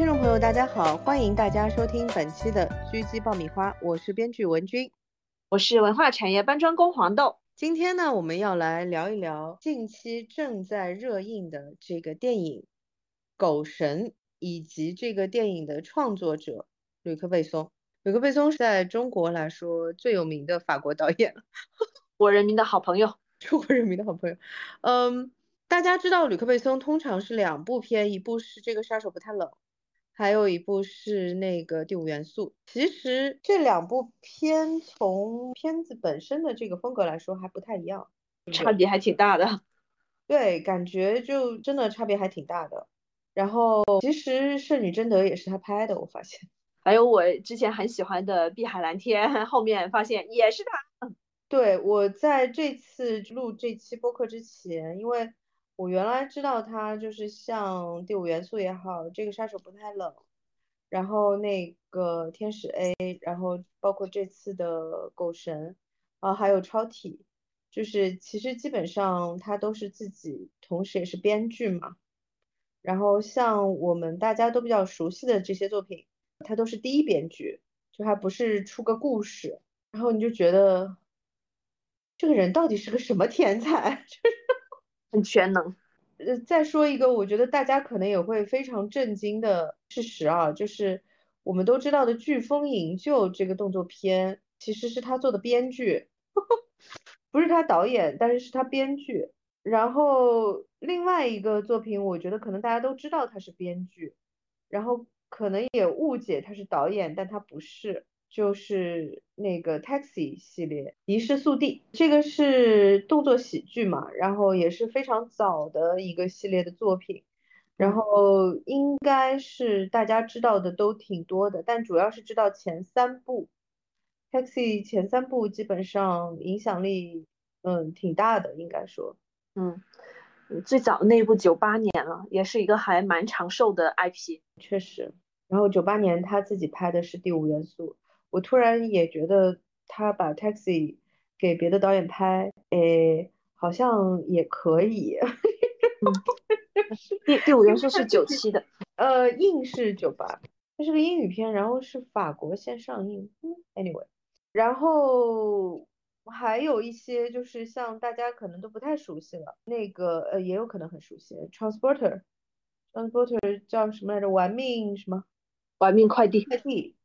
听众朋友，大家好，欢迎大家收听本期的狙击爆米花，我是编剧文君，我是文化产业搬砖工黄豆。今天呢，我们要来聊一聊近期正在热映的这个电影《狗神》，以及这个电影的创作者吕克·贝松。吕克·贝松是在中国来说最有名的法国导演了，国人民的好朋友，中国人民的好朋友。嗯，大家知道吕克·贝松通常是两部片，一部是这个杀手不太冷。还有一部是那个《第五元素》，其实这两部片从片子本身的这个风格来说还不太一样，差别还挺大的。对，感觉就真的差别还挺大的。然后其实《圣女贞德》也是他拍的，我发现。还有我之前很喜欢的《碧海蓝天》，后面发现也是他。对，我在这次录这期播客之前，因为。我原来知道他就是像第五元素也好，这个杀手不太冷，然后那个天使 A，然后包括这次的狗神，啊，还有超体，就是其实基本上他都是自己，同时也是编剧嘛。然后像我们大家都比较熟悉的这些作品，他都是第一编剧，就还不是出个故事，然后你就觉得这个人到底是个什么天才？就是很全能，呃，再说一个，我觉得大家可能也会非常震惊的事实啊，就是我们都知道的《飓风营救》这个动作片，其实是他做的编剧，不是他导演，但是是他编剧。然后另外一个作品，我觉得可能大家都知道他是编剧，然后可能也误解他是导演，但他不是。就是那个 Taxi 系列，遗失速递，这个是动作喜剧嘛，然后也是非常早的一个系列的作品，然后应该是大家知道的都挺多的，但主要是知道前三部，Taxi 前三部基本上影响力嗯挺大的，应该说，嗯，最早那部九八年了，也是一个还蛮长寿的 IP，确实，然后九八年他自己拍的是第五元素。我突然也觉得他把 Taxi 给别的导演拍，诶，好像也可以。第第五元素是九 七的，呃，映是九八，它是个英语片，然后是法国先上映。嗯，anyway，然后还有一些就是像大家可能都不太熟悉了，那个呃也有可能很熟悉，Transporter，Transporter 叫什么来着？玩命什么？玩命快递。快递。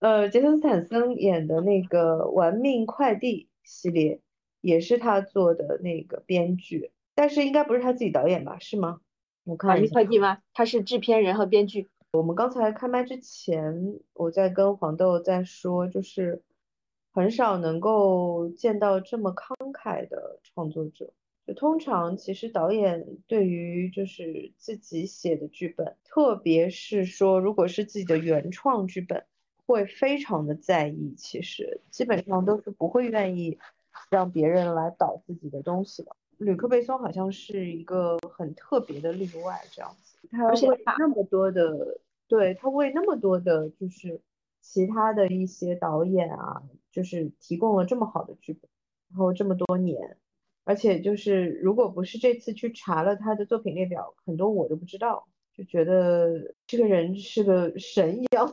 呃，杰森斯坦森演的那个《玩命快递》系列也是他做的那个编剧，但是应该不是他自己导演吧？是吗？我看玩命快递吗？他是制片人和编剧。我们刚才开麦之前，我在跟黄豆在说，就是很少能够见到这么慷慨的创作者。就通常其实导演对于就是自己写的剧本，特别是说如果是自己的原创剧本。会非常的在意，其实基本上都是不会愿意让别人来导自己的东西的。吕克贝松好像是一个很特别的例外，这样子，他为那么多的，对他为那么多的，就是其他的一些导演啊，就是提供了这么好的剧本，然后这么多年，而且就是如果不是这次去查了他的作品列表，很多我都不知道，就觉得这个人是个神一样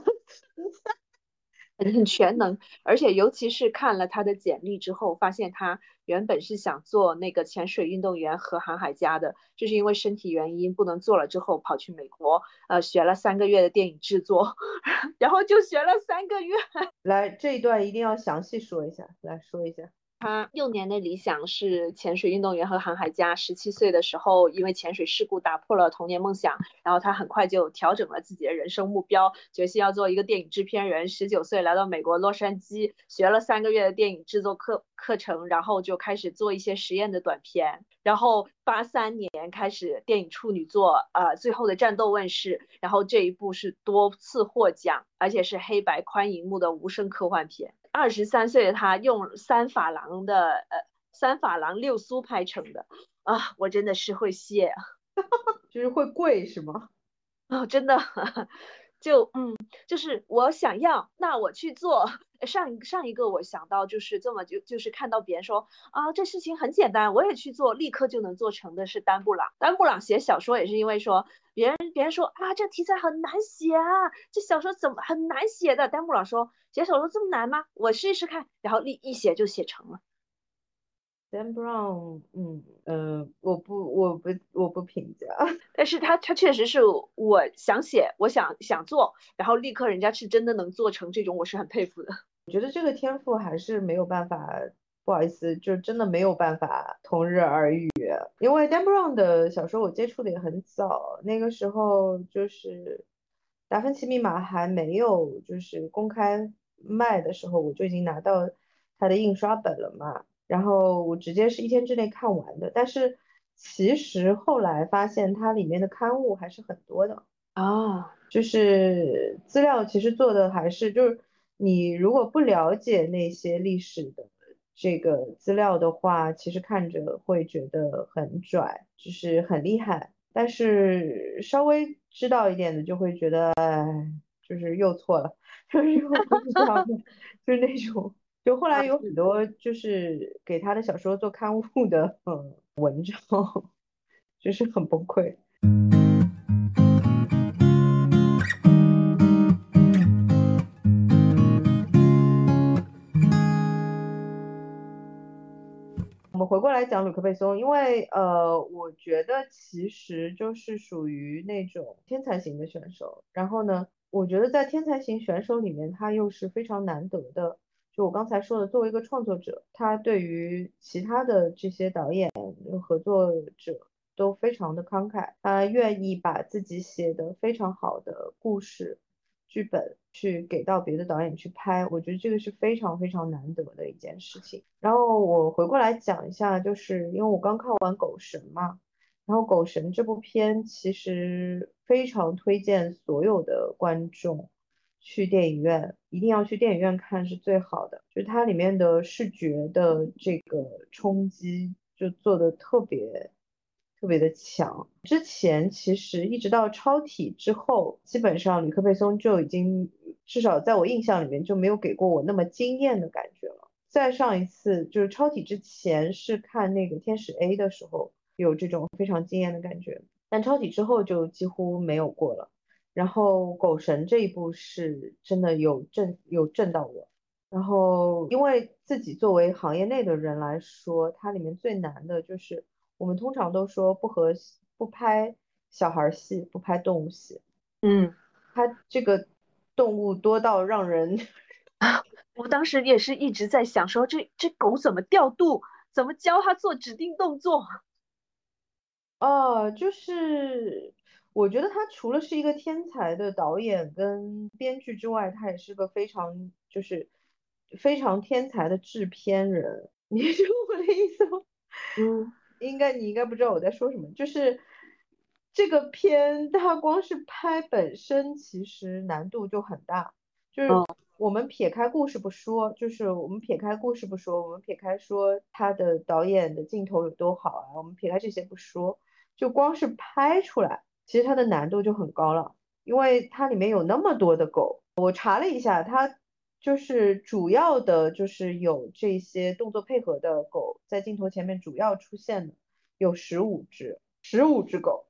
很。很全能，而且尤其是看了他的简历之后，发现他原本是想做那个潜水运动员和航海家的，就是因为身体原因不能做了之后，跑去美国，呃，学了三个月的电影制作，然后就学了三个月。来，这一段一定要详细说一下，来说一下。他幼年的理想是潜水运动员和航海家。十七岁的时候，因为潜水事故打破了童年梦想，然后他很快就调整了自己的人生目标，决心要做一个电影制片人。十九岁来到美国洛杉矶，学了三个月的电影制作课课程，然后就开始做一些实验的短片。然后八三年开始电影处女作，呃，最后的战斗问世，然后这一部是多次获奖，而且是黑白宽银幕的无声科幻片。二十三岁的他用三法郎的呃三法郎六苏拍成的。啊，我真的是会谢啊，就是会贵是吗？哦，真的，就嗯，嗯，就是我想要，那我去做。上上一个我想到就是这么就就是看到别人说啊，这事情很简单，我也去做，立刻就能做成的是丹布朗。丹布朗写小说也是因为说别人别人说啊，这题材很难写啊，这小说怎么很难写的？丹布朗说写小说这么难吗？我试一试看，然后立一写就写成了。Dan Brown，嗯呃，我不我不我不评价，但是他他确实是我想写，我想想做，然后立刻人家是真的能做成这种，我是很佩服的。我觉得这个天赋还是没有办法，不好意思，就真的没有办法同日而语。因为 Dan Brown 的小说我接触的也很早，那个时候就是《达芬奇密码》还没有就是公开卖的时候，我就已经拿到他的印刷本了嘛。然后我直接是一天之内看完的，但是其实后来发现它里面的刊物还是很多的。啊，就是资料其实做的还是就是你如果不了解那些历史的这个资料的话，其实看着会觉得很拽，就是很厉害，但是稍微知道一点的就会觉得，哎，就是又错了，就是又不知道，就是那种。就后来有很多就是给他的小说做刊物的嗯文章，就是很崩溃。我们回过来讲吕克贝松，因为呃，我觉得其实就是属于那种天才型的选手。然后呢，我觉得在天才型选手里面，他又是非常难得的。就我刚才说的，作为一个创作者，他对于其他的这些导演合作者都非常的慷慨，他愿意把自己写的非常好的故事剧本去给到别的导演去拍，我觉得这个是非常非常难得的一件事情。然后我回过来讲一下，就是因为我刚看完《狗神》嘛，然后《狗神》这部片其实非常推荐所有的观众。去电影院一定要去电影院看是最好的，就是它里面的视觉的这个冲击就做的特别特别的强。之前其实一直到超体之后，基本上吕克贝松就已经至少在我印象里面就没有给过我那么惊艳的感觉了。再上一次就是超体之前是看那个天使 A 的时候有这种非常惊艳的感觉，但超体之后就几乎没有过了。然后狗神这一部是真的有震有震到我，然后因为自己作为行业内的人来说，它里面最难的就是我们通常都说不和不拍小孩戏，不拍动物戏，嗯，它这个动物多到让人啊，我当时也是一直在想说这这狗怎么调度，怎么教它做指定动作，哦，就是。我觉得他除了是一个天才的导演跟编剧之外，他也是个非常就是非常天才的制片人。你懂我的意思吗？嗯，应该你应该不知道我在说什么。就是这个片，它光是拍本身其实难度就很大。就是我们撇开故事不说，就是我们撇开故事不说，我们撇开说他的导演的镜头有多好啊，我们撇开这些不说，就光是拍出来。其实它的难度就很高了，因为它里面有那么多的狗。我查了一下，它就是主要的，就是有这些动作配合的狗在镜头前面主要出现的有十五只，十五只狗。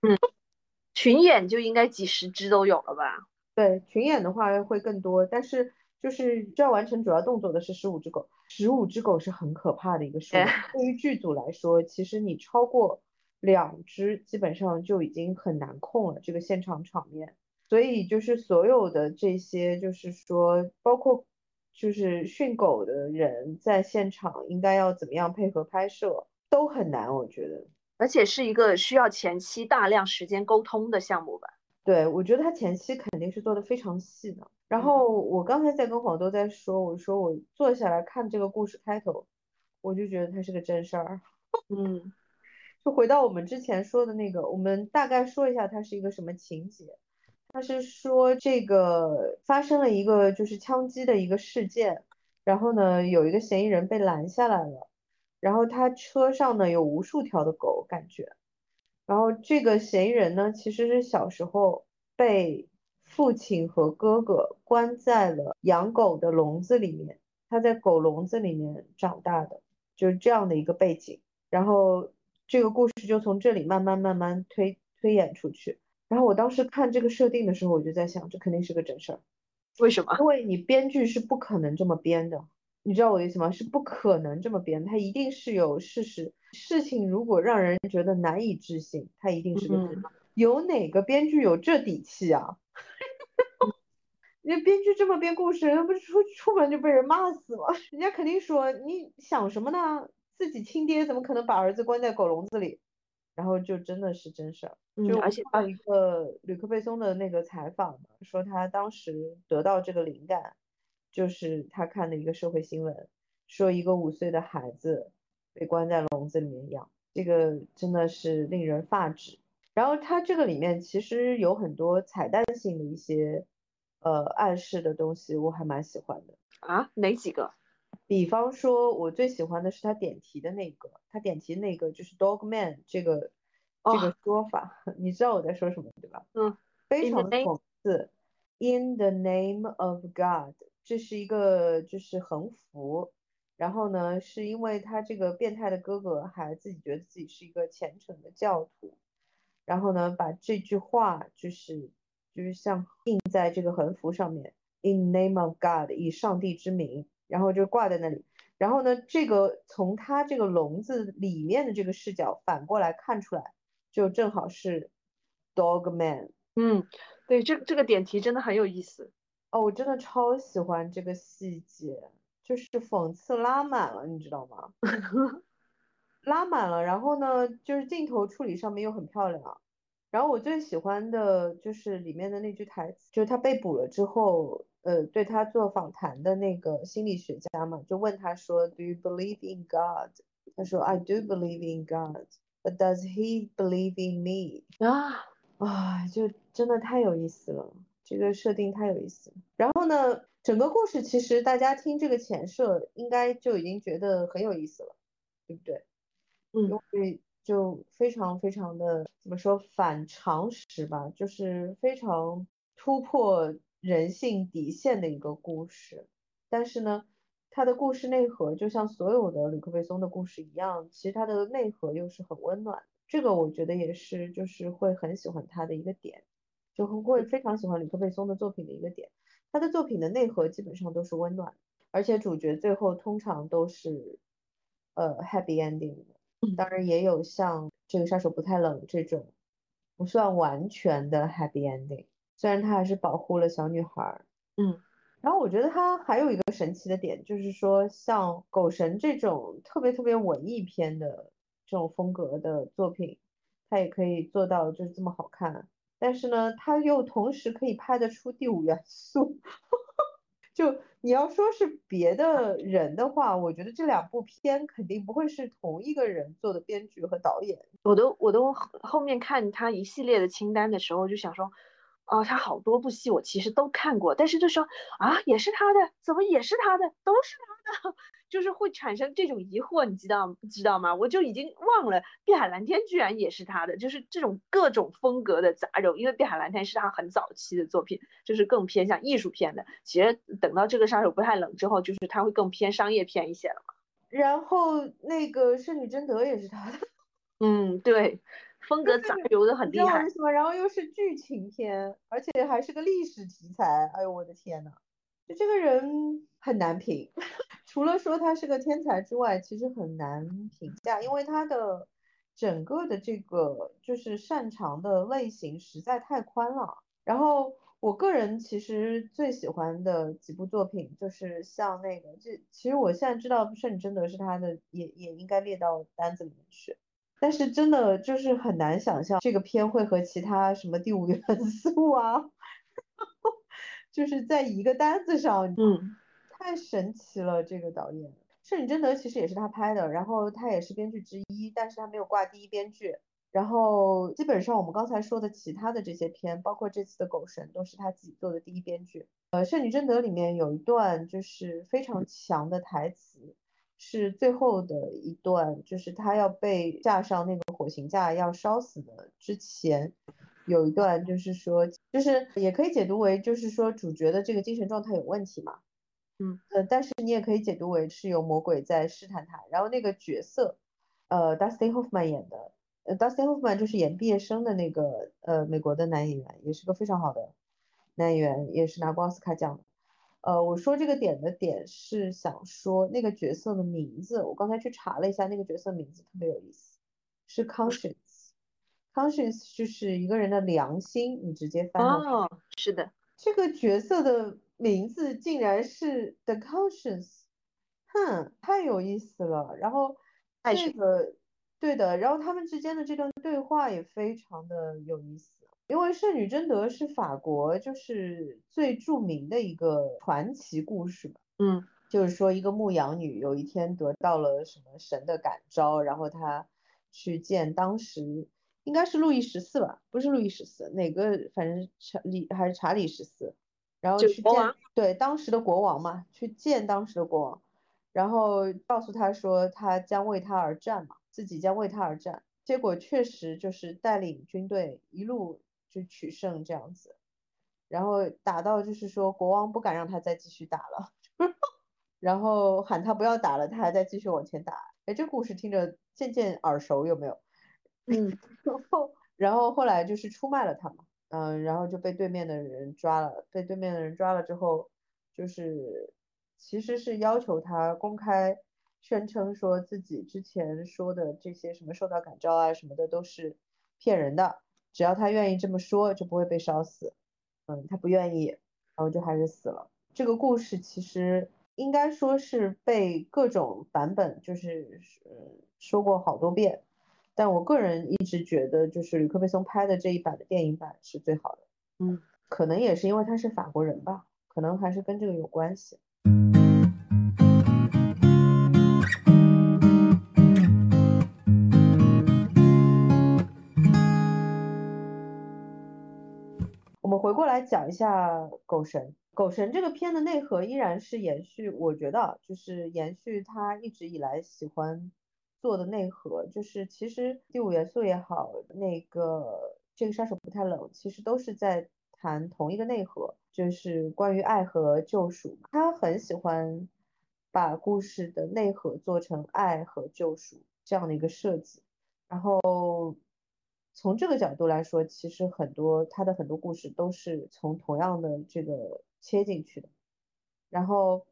嗯，群演就应该几十只都有了吧？对，群演的话会更多，但是就是需要完成主要动作的是十五只狗。十五只狗是很可怕的一个数量，对于剧组来说，其实你超过。两只基本上就已经很难控了，这个现场场面，所以就是所有的这些，就是说，包括就是训狗的人在现场应该要怎么样配合拍摄，都很难，我觉得，而且是一个需要前期大量时间沟通的项目吧？对，我觉得他前期肯定是做的非常细的。然后我刚才在跟黄豆在说，我说我坐下来看这个故事开头，我就觉得它是个真事儿，嗯。就回到我们之前说的那个，我们大概说一下它是一个什么情节。它是说这个发生了一个就是枪击的一个事件，然后呢有一个嫌疑人被拦下来了，然后他车上呢有无数条的狗，感觉，然后这个嫌疑人呢其实是小时候被父亲和哥哥关在了养狗的笼子里面，他在狗笼子里面长大的，就是这样的一个背景。然后这个故事就从这里慢慢慢慢推推演出去。然后我当时看这个设定的时候，我就在想，这肯定是个真事儿。为什么？因为你编剧是不可能这么编的，你知道我的意思吗？是不可能这么编，它一定是有事实。事情如果让人觉得难以置信，它一定是个真。有哪个编剧有这底气啊？人家编剧这么编故事，那不是出出门就被人骂死吗？人家肯定说你想什么呢？自己亲爹怎么可能把儿子关在狗笼子里？然后就真的是真事儿。就而且看了一个吕克贝松的那个采访嘛，说他当时得到这个灵感，就是他看的一个社会新闻，说一个五岁的孩子被关在笼子里面养，这个真的是令人发指。然后它这个里面其实有很多彩蛋性的一些呃暗示的东西，我还蛮喜欢的啊。哪几个？比方说，我最喜欢的是他点题的那个，他点题那个就是 Dog Man 这个这个说法，你知道我在说什么对吧？嗯，非常讽刺。In the name of God，这是一个就是横幅，然后呢，是因为他这个变态的哥哥还自己觉得自己是一个虔诚的教徒。然后呢，把这句话就是就是像印在这个横幅上面，In name of God，以上帝之名，然后就挂在那里。然后呢，这个从他这个笼子里面的这个视角反过来看出来，就正好是 Dog Man。嗯，对，这这个点题真的很有意思。哦，我真的超喜欢这个细节，就是讽刺拉满了，你知道吗？拉满了，然后呢，就是镜头处理上面又很漂亮。然后我最喜欢的就是里面的那句台词，就是他被捕了之后，呃，对他做访谈的那个心理学家嘛，就问他说，Do you believe in God？他说，I do believe in God，but does he believe in me？啊啊，就真的太有意思了，这个设定太有意思。然后呢，整个故事其实大家听这个前设，应该就已经觉得很有意思了，对不对？嗯因为就非常非常的怎么说反常识吧，就是非常突破人性底线的一个故事。但是呢，它的故事内核就像所有的吕克贝松的故事一样，其实它的内核又是很温暖。这个我觉得也是就是会很喜欢他的一个点，就会非常喜欢吕克贝松的作品的一个点。他的作品的内核基本上都是温暖，而且主角最后通常都是呃 happy ending。当然也有像这个杀手不太冷这种不算完全的 happy ending，虽然他还是保护了小女孩。嗯，然后我觉得他还有一个神奇的点，就是说像狗神这种特别特别文艺片的这种风格的作品，他也可以做到就是这么好看，但是呢，他又同时可以拍得出第五元素。就你要说是别的人的话，我觉得这两部片肯定不会是同一个人做的编剧和导演。我都我都后面看他一系列的清单的时候，就想说，哦，他好多部戏我其实都看过，但是就说啊，也是他的，怎么也是他的，都是他的。就是会产生这种疑惑，你知道知道吗？我就已经忘了《碧海蓝天》居然也是他的，就是这种各种风格的杂糅。因为《碧海蓝天》是他很早期的作品，就是更偏向艺术片的。其实等到这个杀手不太冷之后，就是他会更偏商业片一些了嘛。然后那个圣女贞德也是他的，嗯，对，风格杂糅的很厉害。然后又是剧情片，而且还是个历史题材。哎呦我的天呐，就这个人很难评。除了说他是个天才之外，其实很难评价，因为他的整个的这个就是擅长的类型实在太宽了。然后我个人其实最喜欢的几部作品，就是像那个，这其实我现在知道《圣女贞德》是他的，也也应该列到单子里面去。但是真的就是很难想象这个片会和其他什么第五元素啊，就是在一个单子上，嗯。太神奇了，这个导演《圣女贞德》其实也是他拍的，然后他也是编剧之一，但是他没有挂第一编剧。然后基本上我们刚才说的其他的这些片，包括这次的《狗神》，都是他自己做的第一编剧。呃，《圣女贞德》里面有一段就是非常强的台词，是最后的一段，就是他要被架上那个火刑架要烧死的之前，有一段就是说，就是也可以解读为就是说主角的这个精神状态有问题嘛，嗯，呃，但是你也可以解读为是有魔鬼在试探他。然后那个角色，呃，Dustin Hoffman 演的，呃，Dustin Hoffman 就是演毕业生的那个呃美国的男演员，也是个非常好的男演员，也是拿过奥斯卡奖的。呃，我说这个点的点是想说那个角色的名字，我刚才去查了一下，那个角色名字特别有意思，是 Conscience，Conscience 就是一个人的良心，你直接翻到哦，是的，这个角色的名字竟然是 The Conscience，哼，太有意思了。然后这个对的，然后他们之间的这段对话也非常的有意思。因为圣女贞德是法国就是最著名的一个传奇故事吧，嗯，就是说一个牧羊女有一天得到了什么神的感召，然后她去见当时应该是路易十四吧，不是路易十四，哪个反正查理还是查理十四，然后去见对当时的国王嘛，去见当时的国王，然后告诉他说他将为他而战嘛，自己将为他而战，结果确实就是带领军队一路就取胜这样子，然后打到就是说国王不敢让他再继续打了，然后喊他不要打了，他还在继续往前打。哎，这故事听着渐渐耳熟，有没有？嗯，然后然后后来就是出卖了他嘛，嗯，然后就被对面的人抓了，被对面的人抓了之后，就是其实是要求他公开宣称说自己之前说的这些什么受到感召啊什么的都是骗人的，只要他愿意这么说就不会被烧死，嗯，他不愿意，然后就还是死了。这个故事其实应该说是被各种版本就是呃说过好多遍。但我个人一直觉得，就是吕克贝松拍的这一版的电影版是最好的。嗯，可能也是因为他是法国人吧，可能还是跟这个有关系。们回过来讲一下《狗神》。《狗神》这个片的内核依然是延续，我觉得就是延续他一直以来喜欢做的内核，就是其实第五元素也好，那个这个杀手不太冷，其实都是在谈同一个内核，就是关于爱和救赎。他很喜欢把故事的内核做成爱和救赎这样的一个设计，然后从这个角度来说，其实很多他的很多故事都是从同样的这个切进去的，然后。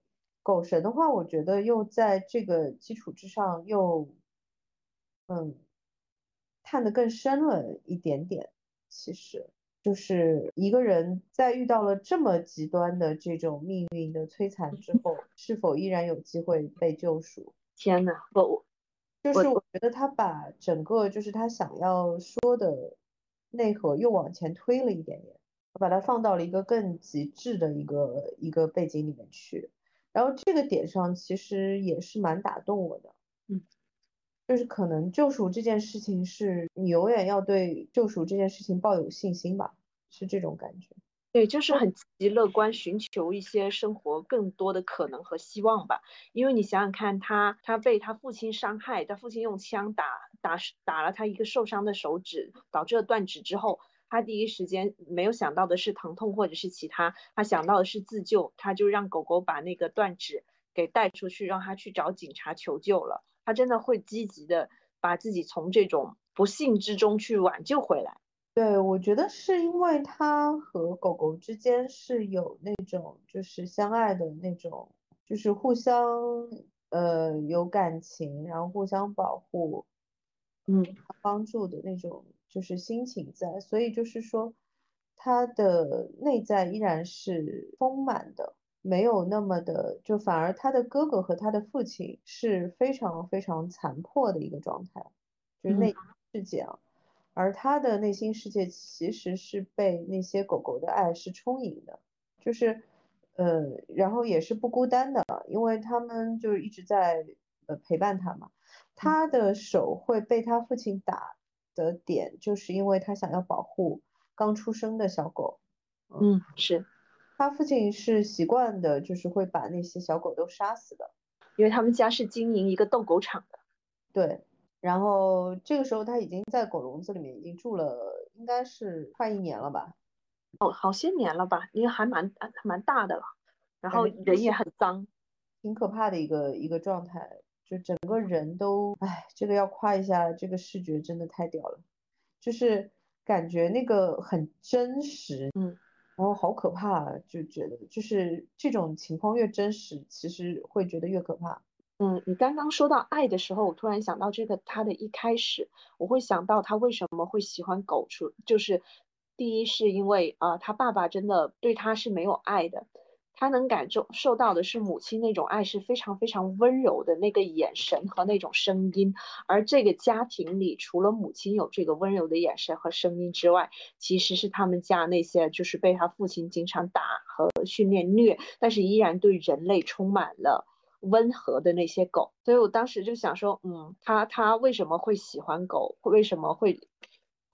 狗神的话，我觉得又在这个基础之上又，嗯，探得更深了一点点。其实就是一个人在遇到了这么极端的这种命运的摧残之后，是否依然有机会被救赎？天呐，我我就是我觉得他把整个就是他想要说的内核又往前推了一点点，把它放到了一个更极致的一个一个背景里面去。然后这个点上其实也是蛮打动我的，嗯，就是可能救赎这件事情是你永远要对救赎这件事情抱有信心吧，是这种感觉。对，就是很积极乐观，寻求一些生活更多的可能和希望吧。因为你想想看，他他被他父亲伤害，他父亲用枪打打打了他一个受伤的手指，导致了断指之后。他第一时间没有想到的是疼痛或者是其他，他想到的是自救，他就让狗狗把那个断指给带出去，让他去找警察求救了。他真的会积极的把自己从这种不幸之中去挽救回来。对，我觉得是因为他和狗狗之间是有那种就是相爱的那种，就是互相呃有感情，然后互相保护，嗯，帮助的那种。就是心情在，所以就是说，他的内在依然是丰满的，没有那么的，就反而他的哥哥和他的父亲是非常非常残破的一个状态，就是内世界啊，而他的内心世界其实是被那些狗狗的爱是充盈的，就是，呃，然后也是不孤单的，因为他们就是一直在呃陪伴他嘛，他的手会被他父亲打。的点就是因为他想要保护刚出生的小狗，嗯，是。他父亲是习惯的，就是会把那些小狗都杀死的，因为他们家是经营一个斗狗场的，对，然后这个时候他已经在狗笼子里面已经住了应该是快一年了吧？哦，好些年了吧？因为还蛮还蛮大的了，然后人也很脏，挺可怕的一个一个状态，就整个人都，哎，这个要夸一下，这个视觉真的太屌了，就是感觉那个很真实，嗯。然后好可怕，就觉得就是这种情况越真实，其实会觉得越可怕。嗯，你刚刚说到爱的时候，我突然想到这个他的一开始，我会想到他为什么会喜欢狗，出就是第一是因为啊，他爸爸真的对他是没有爱的。他能感受受到的是母亲那种爱是非常非常温柔的那个眼神和那种声音，而这个家庭里除了母亲有这个温柔的眼神和声音之外，其实是他们家那些就是被他父亲经常打和训练虐，但是依然对人类充满了温和的那些狗。所以我当时就想说，嗯，他他为什么会喜欢狗？为什么会？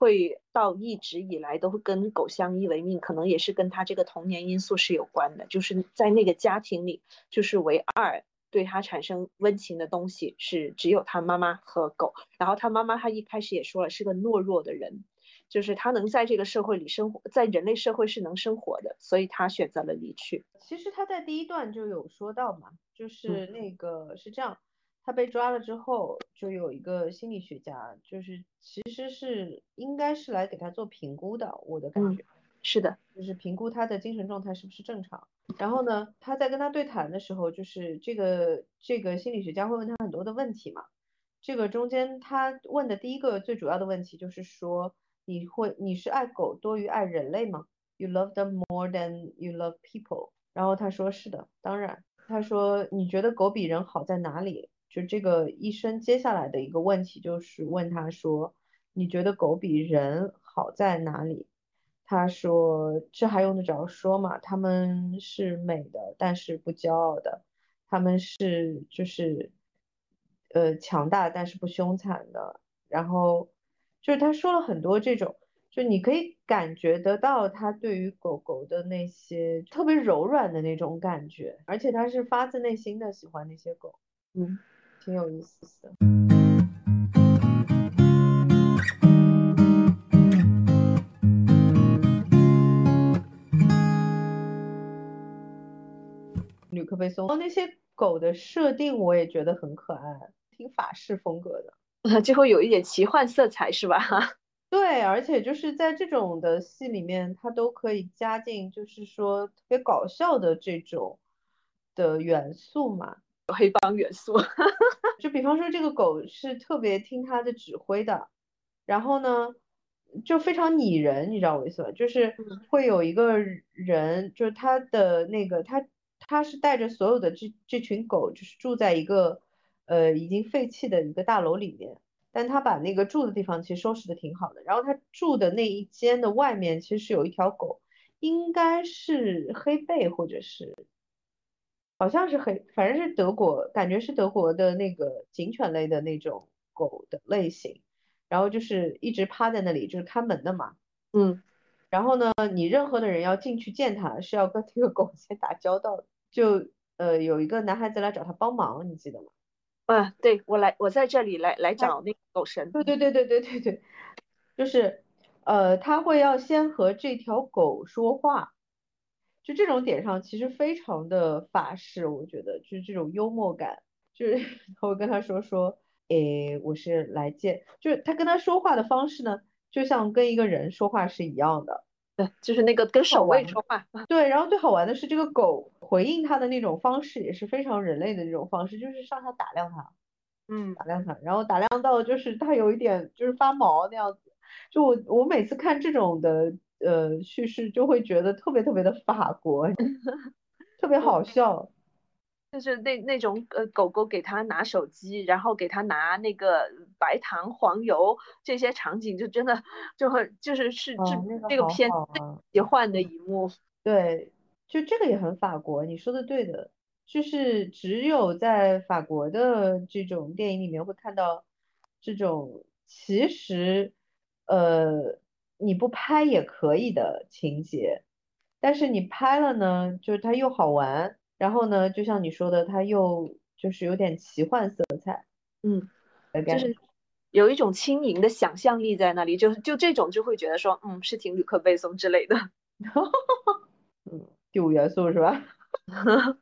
会到一直以来都会跟狗相依为命，可能也是跟他这个童年因素是有关的。就是在那个家庭里，就是唯二对他产生温情的东西是只有他妈妈和狗。然后他妈妈，他一开始也说了，是个懦弱的人，就是他能在这个社会里生活在人类社会是能生活的，所以他选择了离去。其实他在第一段就有说到嘛，就是那个是这样。他被抓了之后，就有一个心理学家，就是其实是应该是来给他做评估的，我的感觉是的，就是评估他的精神状态是不是正常。然后呢，他在跟他对谈的时候，就是这个这个心理学家会问他很多的问题嘛。这个中间他问的第一个最主要的问题就是说，你会你是爱狗多于爱人类吗？You love them more than you love people。然后他说是的，当然。他说你觉得狗比人好在哪里？就这个医生接下来的一个问题就是问他说，你觉得狗比人好在哪里？他说这还用得着说吗？他们是美的，但是不骄傲的。他们是就是呃强大，但是不凶残的。然后就是他说了很多这种，就你可以感觉得到他对于狗狗的那些特别柔软的那种感觉，而且他是发自内心的喜欢那些狗，嗯。挺有意思的。吕克贝松那些狗的设定我也觉得很可爱，挺法式风格的，就会有一点奇幻色彩，是吧？对，而且就是在这种的戏里面，它都可以加进，就是说特别搞笑的这种的元素嘛。黑帮元素，就比方说这个狗是特别听他的指挥的，然后呢，就非常拟人，你知道我意思吧？就是会有一个人，就是他的那个他他是带着所有的这这群狗，就是住在一个呃已经废弃的一个大楼里面，但他把那个住的地方其实收拾的挺好的，然后他住的那一间的外面其实是有一条狗，应该是黑背或者是。好像是黑，反正是德国，感觉是德国的那个警犬类的那种狗的类型，然后就是一直趴在那里，就是看门的嘛。嗯，然后呢，你任何的人要进去见它，是要跟这个狗 先打交道的。就呃，有一个男孩子来找他帮忙，你记得吗？啊，对我来，我在这里来来找那个狗神。对对对对对对对，就是呃，他会要先和这条狗说话。就这种点上，其实非常的法式，我觉得就是这种幽默感，就是 他会跟他说说，诶，我是来见，就是他跟他说话的方式呢，就像跟一个人说话是一样的，对，就是那个跟守卫说话，对，然后最好玩的是这个狗回应他的那种方式也是非常人类的那种方式，就是上下打量他，嗯，打量他，然后打量到就是他有一点就是发毛那样子，就我我每次看这种的。呃，叙事就会觉得特别特别的法国，特别 好笑，就是那那种呃，狗狗给他拿手机，然后给他拿那个白糖黄油这些场景，就真的就很就是是这这个片奇幻的一幕。对，就这个也很法国，你说的对的，就是只有在法国的这种电影里面会看到这种其实呃。你不拍也可以的情节，但是你拍了呢，就是它又好玩，然后呢，就像你说的，它又就是有点奇幻色彩，嗯，就是有一种轻盈的想象力在那里，就就这种就会觉得说，嗯，是挺吕克贝松之类的。嗯，第五元素是吧？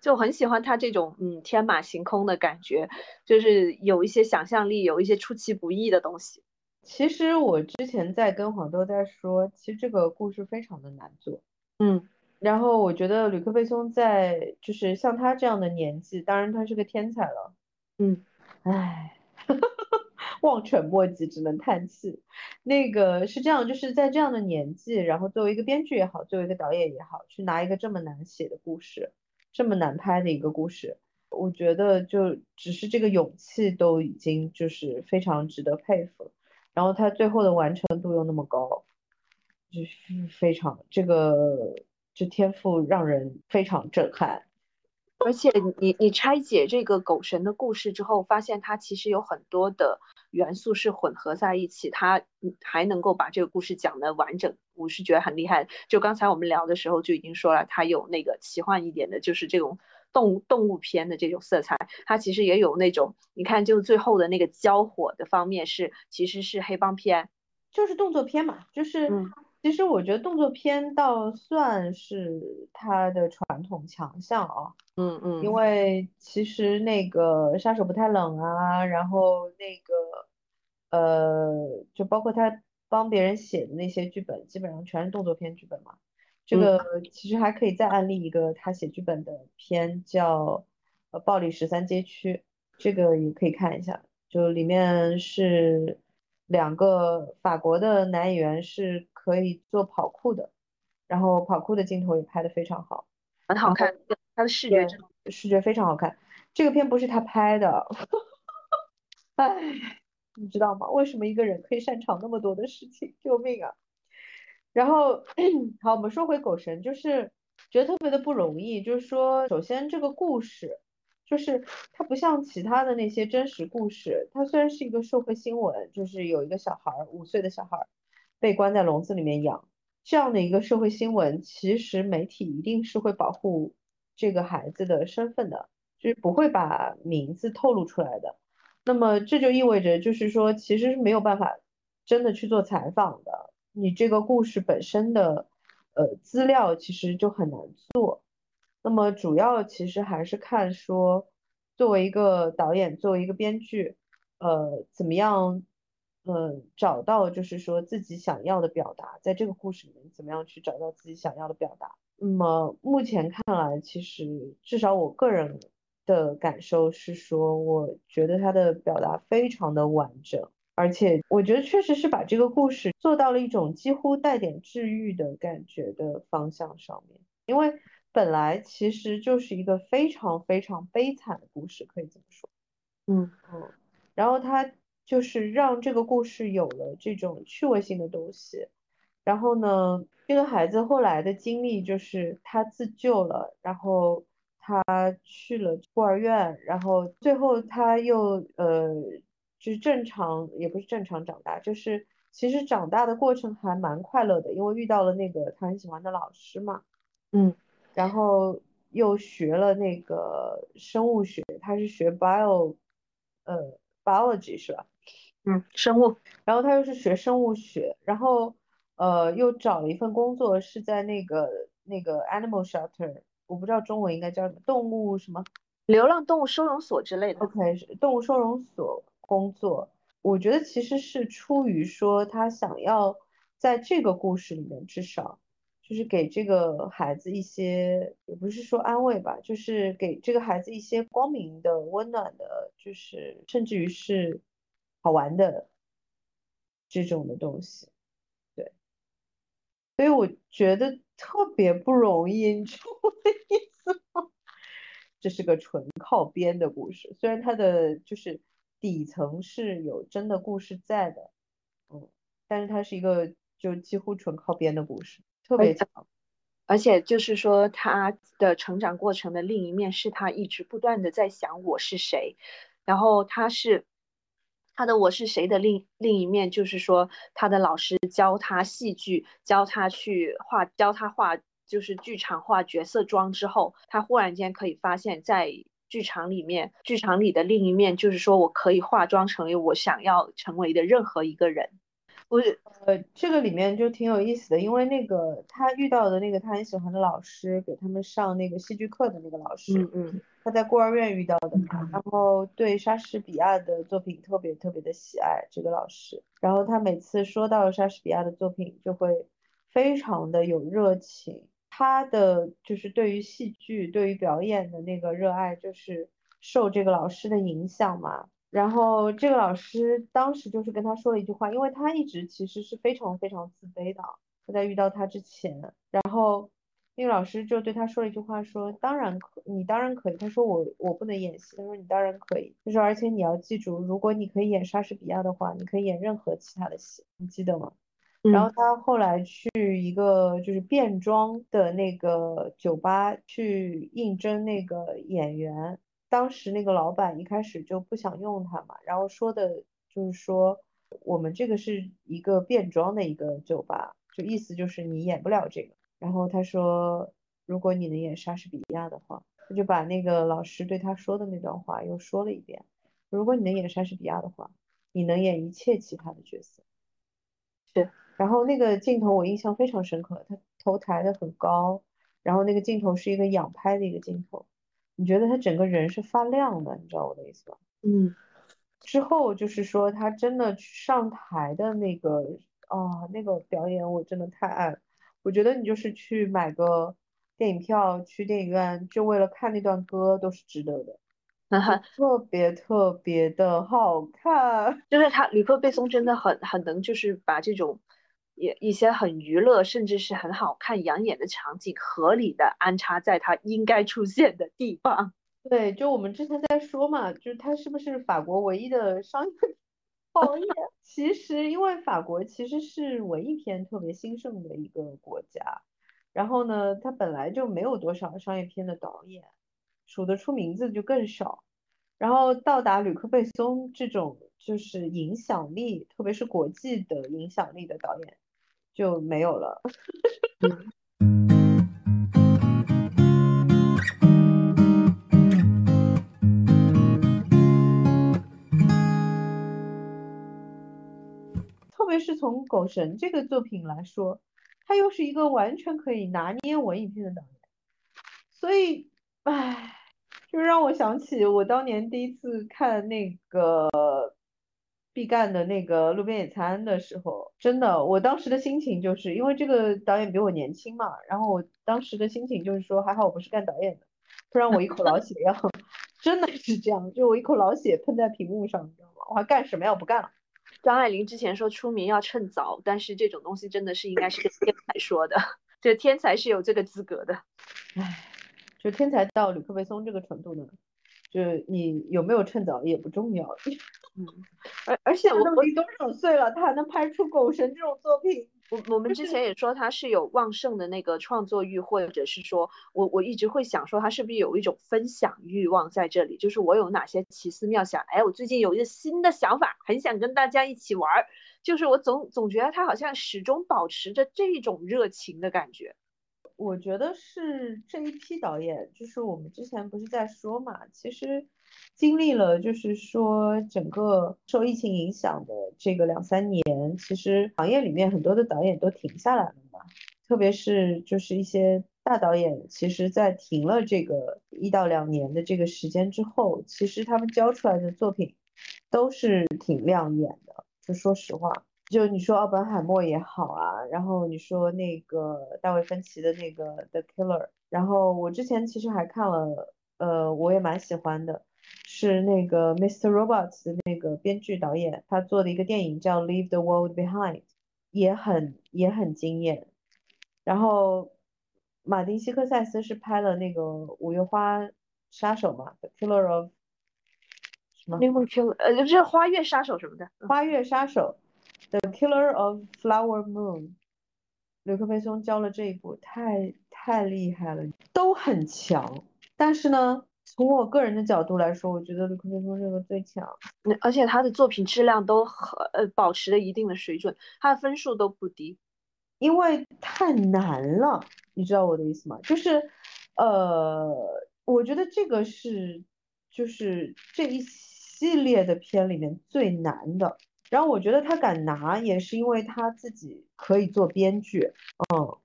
就很喜欢他这种嗯天马行空的感觉，就是有一些想象力，有一些出其不意的东西。其实我之前在跟黄豆在说，其实这个故事非常的难做。嗯，然后我觉得吕克贝松在就是像他这样的年纪，当然他是个天才了。嗯，唉。望尘莫及，只能叹气。那个是这样，就是在这样的年纪，然后作为一个编剧也好，作为一个导演也好，去拿一个这么难写的故事，这么难拍的一个故事，我觉得就只是这个勇气都已经就是非常值得佩服。然后他最后的完成度又那么高，就是非常这个这天赋让人非常震撼。而且你你拆解这个狗神的故事之后，发现它其实有很多的元素是混合在一起，它还能够把这个故事讲得完整，我是觉得很厉害。就刚才我们聊的时候就已经说了，它有那个奇幻一点的，就是这种动动物片的这种色彩，它其实也有那种，你看就最后的那个交火的方面是其实是黑帮片，就是动作片嘛，就是。其实我觉得动作片倒算是他的传统强项啊，嗯嗯，因为其实那个杀手不太冷啊，然后那个呃，就包括他帮别人写的那些剧本，基本上全是动作片剧本嘛。这个其实还可以再案例一个他写剧本的片叫呃《暴力十三街区》，这个也可以看一下，就里面是两个法国的男演员是。可以做跑酷的，然后跑酷的镜头也拍得非常好，很好看，他的视觉视觉非常好看。这个片不是他拍的，哎，你知道吗？为什么一个人可以擅长那么多的事情？救命啊！然后好，我们说回狗神，就是觉得特别的不容易。就是说，首先这个故事，就是它不像其他的那些真实故事，它虽然是一个社会新闻，就是有一个小孩儿，五岁的小孩儿。被关在笼子里面养，这样的一个社会新闻，其实媒体一定是会保护这个孩子的身份的，就是不会把名字透露出来的。那么这就意味着，就是说其实是没有办法真的去做采访的。你这个故事本身的呃资料其实就很难做。那么主要其实还是看说，作为一个导演，作为一个编剧，呃，怎么样？嗯，找到就是说自己想要的表达，在这个故事里面怎么样去找到自己想要的表达？那么目前看来，其实至少我个人的感受是说，我觉得他的表达非常的完整，而且我觉得确实是把这个故事做到了一种几乎带点治愈的感觉的方向上面。因为本来其实就是一个非常非常悲惨的故事，可以这么说。嗯嗯，然后他。就是让这个故事有了这种趣味性的东西，然后呢，这个孩子后来的经历就是他自救了，然后他去了孤儿院，然后最后他又呃，就是正常也不是正常长大，就是其实长大的过程还蛮快乐的，因为遇到了那个他很喜欢的老师嘛，嗯，然后又学了那个生物学，他是学 bio，呃，biology 是吧？嗯，生物，然后他又是学生物学，然后呃又找了一份工作，是在那个那个 animal shelter，我不知道中文应该叫什么，动物什么，流浪动物收容所之类的。OK，动物收容所工作，我觉得其实是出于说他想要在这个故事里面，至少就是给这个孩子一些，也不是说安慰吧，就是给这个孩子一些光明的、温暖的，就是甚至于是。好玩的这种的东西，对，所以我觉得特别不容易，你知道我的意思吗？这是个纯靠编的故事，虽然它的就是底层是有真的故事在的，嗯，但是它是一个就几乎纯靠编的故事，特别强，而且就是说他的成长过程的另一面是他一直不断的在想我是谁，然后他是。他的我是谁的另另一面，就是说他的老师教他戏剧，教他去画，教他画就是剧场化角色妆之后，他忽然间可以发现，在剧场里面，剧场里的另一面就是说我可以化妆成为我想要成为的任何一个人。我呃，这个里面就挺有意思的，因为那个他遇到的那个他很喜欢的老师，给他们上那个戏剧课的那个老师，嗯嗯，他在孤儿院遇到的嘛，然后对莎士比亚的作品特别特别的喜爱，这个老师，然后他每次说到莎士比亚的作品就会非常的有热情，他的就是对于戏剧、对于表演的那个热爱，就是受这个老师的影响嘛。然后这个老师当时就是跟他说了一句话，因为他一直其实是非常非常自卑的，他在遇到他之前，然后那个老师就对他说了一句话，说当然可，你当然可以。他说我我不能演戏，他说你当然可以。他说而且你要记住，如果你可以演莎士比亚的话，你可以演任何其他的戏，你记得吗？然后他后来去一个就是变装的那个酒吧去应征那个演员。当时那个老板一开始就不想用他嘛，然后说的就是说我们这个是一个变装的一个酒吧，就意思就是你演不了这个。然后他说，如果你能演莎士比亚的话，他就把那个老师对他说的那段话又说了一遍。如果你能演莎士比亚的话，你能演一切其他的角色。是。然后那个镜头我印象非常深刻，他头抬得很高，然后那个镜头是一个仰拍的一个镜头。你觉得他整个人是发亮的，你知道我的意思吧？嗯。之后就是说他真的上台的那个啊，那个表演我真的太爱了。我觉得你就是去买个电影票去电影院，就为了看那段歌都是值得的。特别特别的好看，就是他吕克贝松真的很很能，就是把这种。也一些很娱乐，甚至是很好看、养眼的场景，合理的安插在它应该出现的地方。对，就我们之前在说嘛，就是它是不是法国唯一的商业 导演？其实，因为法国其实是文艺片特别兴盛的一个国家，然后呢，它本来就没有多少商业片的导演，数得出名字就更少。然后到达吕克贝松这种就是影响力，特别是国际的影响力的导演。就没有了。特别是从《狗神》这个作品来说，他又是一个完全可以拿捏文艺片的导演，所以，唉，就让我想起我当年第一次看那个。毕赣的那个路边野餐的时候，真的，我当时的心情就是因为这个导演比我年轻嘛，然后我当时的心情就是说，还好我不是干导演的，不然我一口老血要，真的是这样，就我一口老血喷在屏幕上，你知道吗？我还干什么呀？我不干了。张爱玲之前说出名要趁早，但是这种东西真的是应该是跟天才说的，这天才是有这个资格的。唉，就天才到吕克贝松这个程度呢，就你有没有趁早也不重要。嗯，而而且我都多少岁了，他还能拍出《狗神》这种作品？我我们之前也说他是有旺盛的那个创作欲，或者是说我我一直会想说他是不是有一种分享欲望在这里？就是我有哪些奇思妙想，哎，我最近有一个新的想法，很想跟大家一起玩儿。就是我总总觉得他好像始终保持着这种热情的感觉。我觉得是这一批导演，就是我们之前不是在说嘛，其实。经历了就是说整个受疫情影响的这个两三年，其实行业里面很多的导演都停下来了嘛。特别是就是一些大导演，其实在停了这个一到两年的这个时间之后，其实他们交出来的作品都是挺亮眼的。就说实话，就你说奥本海默也好啊，然后你说那个大卫芬奇的那个 The Killer，然后我之前其实还看了，呃，我也蛮喜欢的。是那个 Mr. Robots 的那个编剧导演，他做的一个电影叫 Leave the World Behind，也很也很惊艳。然后马丁·西克塞斯是拍了那个五月花杀手嘛，The Killer of 什么？Lemon Killer，呃，就是花月杀手什么的。花月杀手，The Killer of Flower Moon。刘克菲松教了这一部，太太厉害了，都很强。但是呢？从我个人的角度来说，我觉得李克贝松这个最强，而且他的作品质量都很呃保持了一定的水准，他的分数都不低，因为太难了，你知道我的意思吗？就是，呃，我觉得这个是就是这一系列的片里面最难的。然后我觉得他敢拿，也是因为他自己可以做编剧。嗯，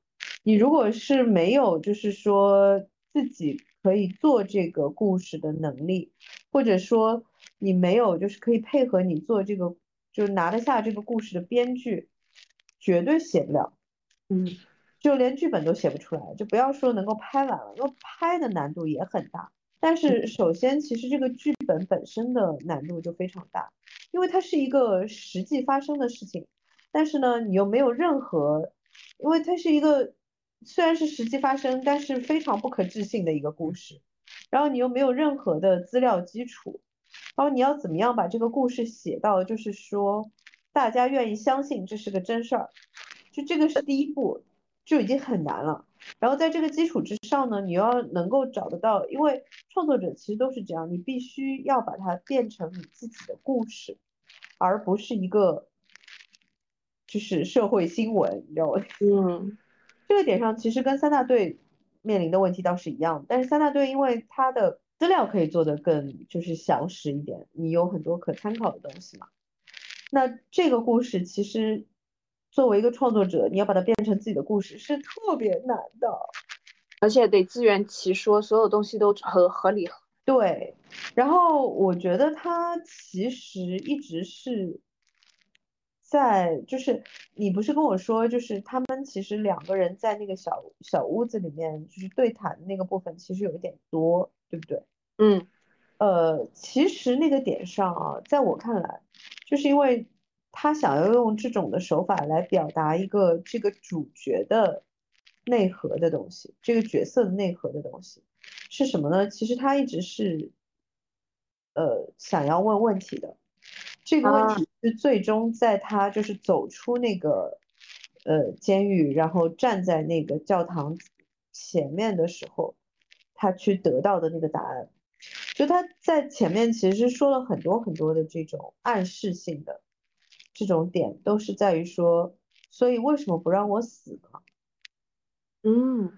你如果是没有，就是说自己可以做这个故事的能力，或者说你没有，就是可以配合你做这个，就是拿得下这个故事的编剧，绝对写不了。嗯，就连剧本都写不出来，就不要说能够拍完了，因为拍的难度也很大。但是首先，其实这个剧本本身的难度就非常大，因为它是一个实际发生的事情，但是呢，你又没有任何，因为它是一个虽然是实际发生，但是非常不可置信的一个故事，然后你又没有任何的资料基础，然后你要怎么样把这个故事写到，就是说大家愿意相信这是个真事儿，就这个是第一步，就已经很难了。然后在这个基础之上呢，你要能够找得到，因为创作者其实都是这样，你必须要把它变成你自己的故事，而不是一个就是社会新闻，你知道吗？嗯，这个点上其实跟三大队面临的问题倒是一样，但是三大队因为它的资料可以做得更就是详实一点，你有很多可参考的东西嘛。那这个故事其实。作为一个创作者，你要把它变成自己的故事是特别难的，而且得自圆其说，所有东西都合合理。对，然后我觉得他其实一直是在，就是你不是跟我说，就是他们其实两个人在那个小小屋子里面就是对谈那个部分其实有一点多，对不对？嗯，呃，其实那个点上啊，在我看来，就是因为。他想要用这种的手法来表达一个这个主角的内核的东西，这个角色的内核的东西是什么呢？其实他一直是呃想要问问题的，这个问题是最终在他就是走出那个呃监狱，然后站在那个教堂前面的时候，他去得到的那个答案。就他在前面其实说了很多很多的这种暗示性的。这种点都是在于说，所以为什么不让我死呢？嗯，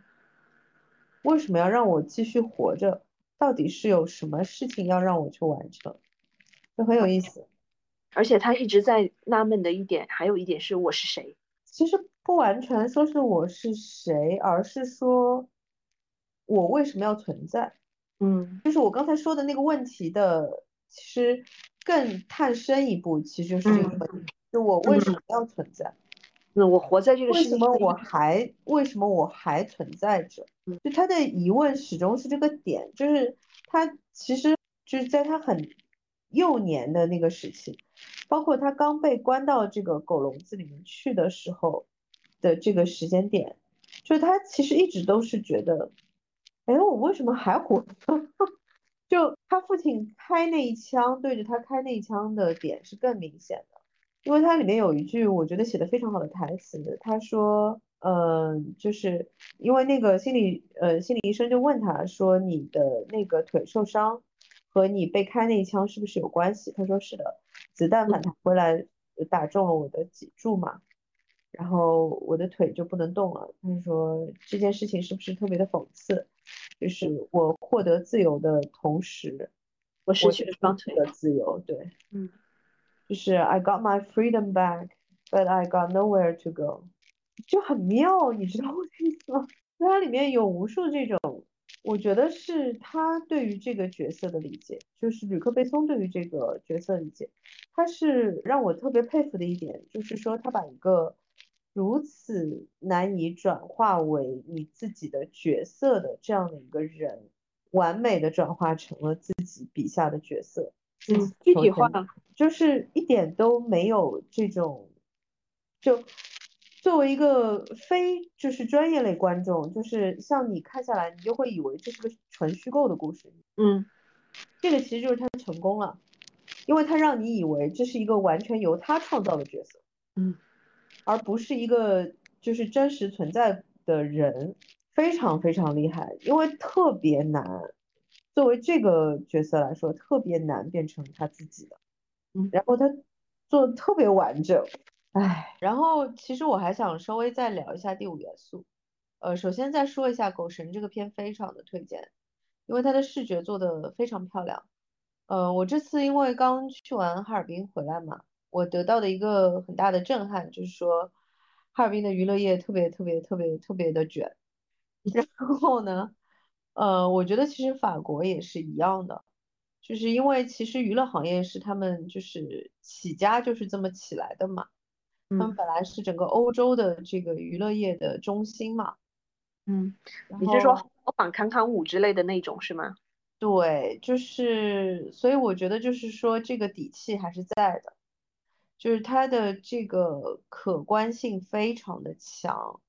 为什么要让我继续活着？到底是有什么事情要让我去完成？就很有意思。而且他一直在纳闷的一点，还有一点是我是谁？其实不完全说是我是谁，而是说我为什么要存在？嗯，就是我刚才说的那个问题的，其实。更探深一步，其实就是这个问题：就我为什么要存在？那我活在这个世界，为什么我还为什么我还存在着？就他的疑问始终是这个点，就是他其实就是在他很幼年的那个时期，包括他刚被关到这个狗笼子里面去的时候的这个时间点，就是他其实一直都是觉得，哎，我为什么还活着？就他父亲开那一枪，对着他开那一枪的点是更明显的，因为它里面有一句我觉得写的非常好的台词，他说，嗯，就是因为那个心理，呃，心理医生就问他说，你的那个腿受伤和你被开那一枪是不是有关系？他说是的，子弹反弹回来打中了我的脊柱嘛，然后我的腿就不能动了。他说这件事情是不是特别的讽刺？就是我获得自由的同时，我失去了双腿的自由。对，嗯，就是 I got my freedom back, but I got nowhere to go，就很妙，你知道我的意思吗？它里面有无数这种，我觉得是他对于这个角色的理解，就是吕克贝松对于这个角色理解，他是让我特别佩服的一点，就是说他把一个。如此难以转化为你自己的角色的这样的一个人，完美的转化成了自己笔下的角色，嗯，具体化，就是一点都没有这种，就作为一个非就是专业类观众，就是像你看下来，你就会以为这是个纯虚构的故事，嗯，这个其实就是他成功了，因为他让你以为这是一个完全由他创造的角色，嗯。而不是一个就是真实存在的人，非常非常厉害，因为特别难。作为这个角色来说，特别难变成他自己的。嗯，然后他做的特别完整，唉。然后其实我还想稍微再聊一下第五元素。呃，首先再说一下《狗神》这个片非常的推荐，因为它的视觉做的非常漂亮。呃，我这次因为刚去完哈尔滨回来嘛，我得到的一个很大的震撼就是说，哈尔滨的娱乐业特别特别特别特别的卷。然后呢，呃，我觉得其实法国也是一样的，就是因为其实娱乐行业是他们就是起家就是这么起来的嘛，他们嗯本来是整个欧洲的这个娱乐业的中心嘛，嗯，你是说后模仿康康舞之类的那种是吗？对，就是所以我觉得就是说这个底气还是在的，就是它的这个可观性非常的强。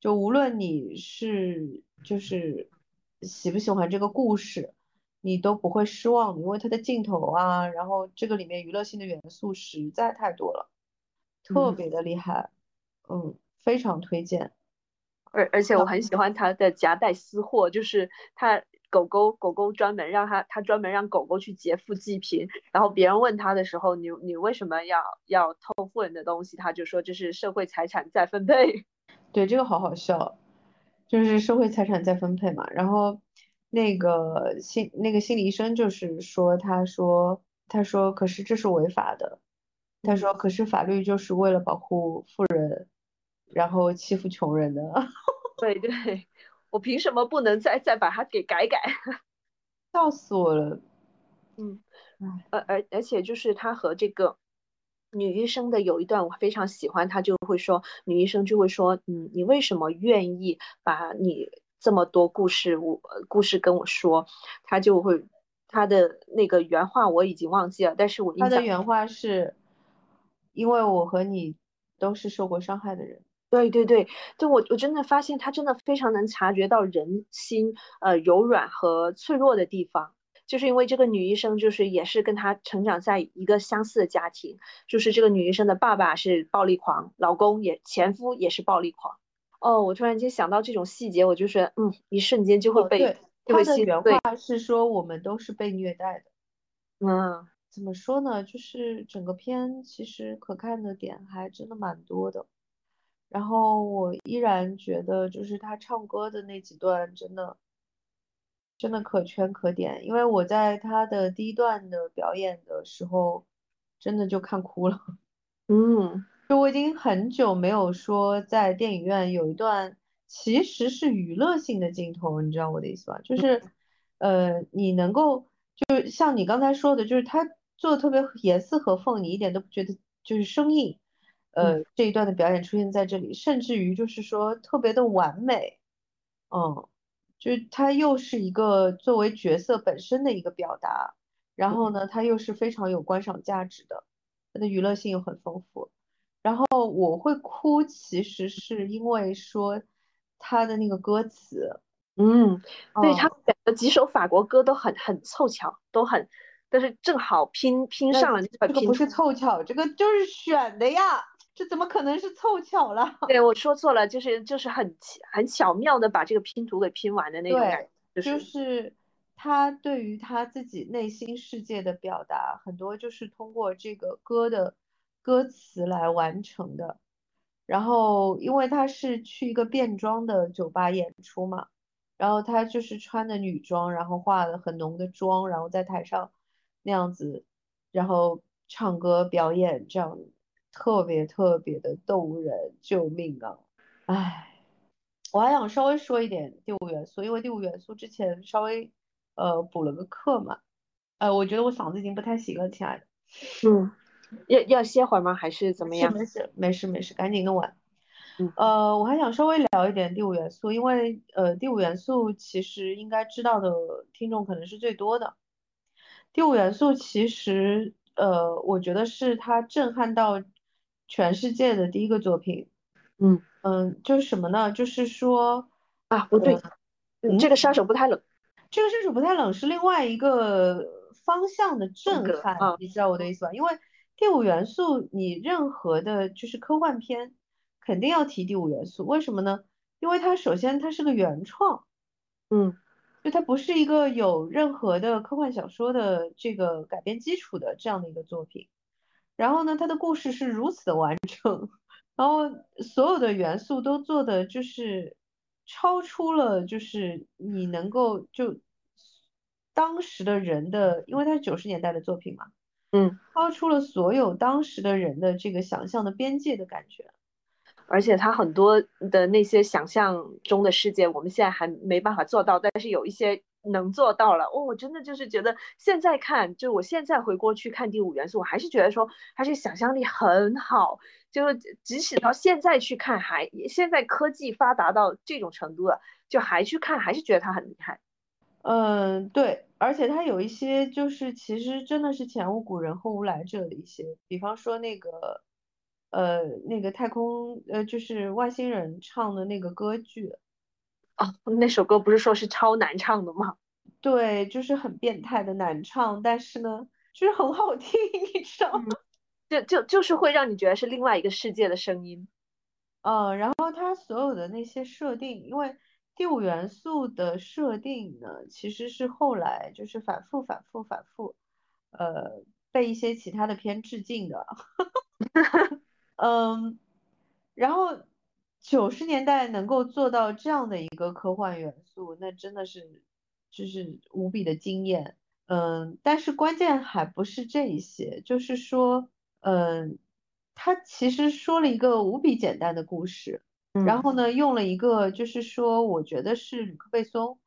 就无论你是就是喜不喜欢这个故事，你都不会失望的，因为它的镜头啊，然后这个里面娱乐性的元素实在太多了，特嗯。别的厉害，嗯，非常推荐。而而且我很喜欢他的夹带私货，就是他狗狗狗狗专门让他他专门让狗狗去劫富济贫，然后别人问他的时候，你你为什么要要偷富人的东西，他就说这是社会财产再分配。对，这个好好笑，就是社会财产再分配嘛。然后那个心那个心理医生就是说，他说他说可是这是违法的，他嗯，说可是法律就是为了保护富人，然后欺负穷人的。对 对，我凭什么不能再再把它给改改？笑死我了。嗯，唉，而而而且就是他和这个女医生的有一段我非常喜欢，他就会说，女医生就会说，嗯，你为什么愿意把你这么多故事我故事跟我说？他就会他的那个原话我已经忘记了，但是我印象。他的原话是，因为我和你都是受过伤害的人。对对对，就我我真的发现他真的非常能察觉到人心呃柔软和脆弱的地方，就是因为这个女医生就是也是跟她成长在一个相似的家庭，就是这个女医生的爸爸是暴力狂，老公也前夫也是暴力狂。哦，我突然间想到这种细节，我就是嗯，一瞬间就会哦，被对，就会他的原心碎。话是说我们都是被虐待的。嗯怎么说呢？就是整个片其实可看的点还真的蛮多的。然后我依然觉得，就是他唱歌的那几段真的真的可圈可点，因为我在他的第一段的表演的时候，真的就看哭了。嗯就我已经很久没有说在电影院有一段其实是娱乐性的镜头，你知道我的意思吧？就是呃，你能够就像你刚才说的，就是他做的特别严丝合缝，你一点都不觉得就是生硬。嗯呃，这一段的表演出现在这里，甚至于就是说特别的完美。嗯，就是它又是一个作为角色本身的一个表达，然后呢，它又是非常有观赏价值的，它的娱乐性又很丰富。然后我会哭，其实是因为说他的那个歌词，嗯，对他嗯，选的几首法国歌都很很凑巧，都很，但是正好拼拼上了那个。这个不是凑巧，这个就是选的呀，这怎么可能是凑巧了？对，我说错了，就是就是很奇很巧妙的把这个拼图给拼完的那种感觉，对，就就是是他对于他自己内心世界的表达，很多就是通过这个歌的歌词来完成的。然后，因为他是去一个变装的酒吧演出嘛，然后他就是穿的女装，然后化了很浓的妆，然后在台上那样子，然后唱歌表演，这样特别特别的动人，救命啊！唉。我还想稍微说一点第五元素，因为第五元素之前稍微呃补了个课嘛，呃，我觉得我嗓子已经不太行了，亲爱的。嗯，要要歇会儿吗？还是怎么样？没事没事没事，赶紧弄完。嗯呃，我还想稍微聊一点第五元素，因为呃第五元素其实应该知道的听众可能是最多的。第五元素其实呃我觉得是它震撼到全世界的第一个作品。嗯嗯，就是什么呢？就是说。啊，不对，嗯，这嗯。个杀手不太冷，这个杀手不太冷是另外一个方向的风震撼，你知道我的意思吧？因为第五元素，你任何的就是科幻片，肯定要提第五元素，为什么呢？因为它首先它是个原创，嗯就它不是一个有任何的科幻小说的这个改编基础的这样的一个作品。然后呢，它的故事是如此的完整，然后所有的元素都做的就是超出了，就是你能够就当时的人的，因为它是九十年代的作品嘛，嗯，超出了所有当时的人的这个想象的边界的感觉。而且他很多的那些想象中的世界，我们现在还没办法做到，但是有一些能做到了。哦，我真的就是觉得现在看，就我现在回过去看第五元素，我还是觉得说他是想象力很好。就即使到现在去看，还现在科技发达到这种程度了，就还去看，还是觉得他很厉害。嗯，对，而且他有一些就是其实真的是前无古人后无来者的一些，比方说那个。呃，那个太空，呃，就是外星人唱的那个歌剧，哦，那首歌不是说是超难唱的吗？对，就是很变态的难唱，但是呢，就是很好听，你知道吗？就就就是会让你觉得是另外一个世界的声音。呃，然后它所有的那些设定，因为第五元素的设定呢，其实是后来就是反复、反复、反复，呃，被一些其他的片致敬的。嗯，然后九十年代能够做到这样的一个科幻元素，那真的是就是无比的惊艳。嗯，但是关键还不是这一些，就是说，嗯，他其实说了一个无比简单的故事，然后呢，用了一个就是说，我觉得是吕克贝松，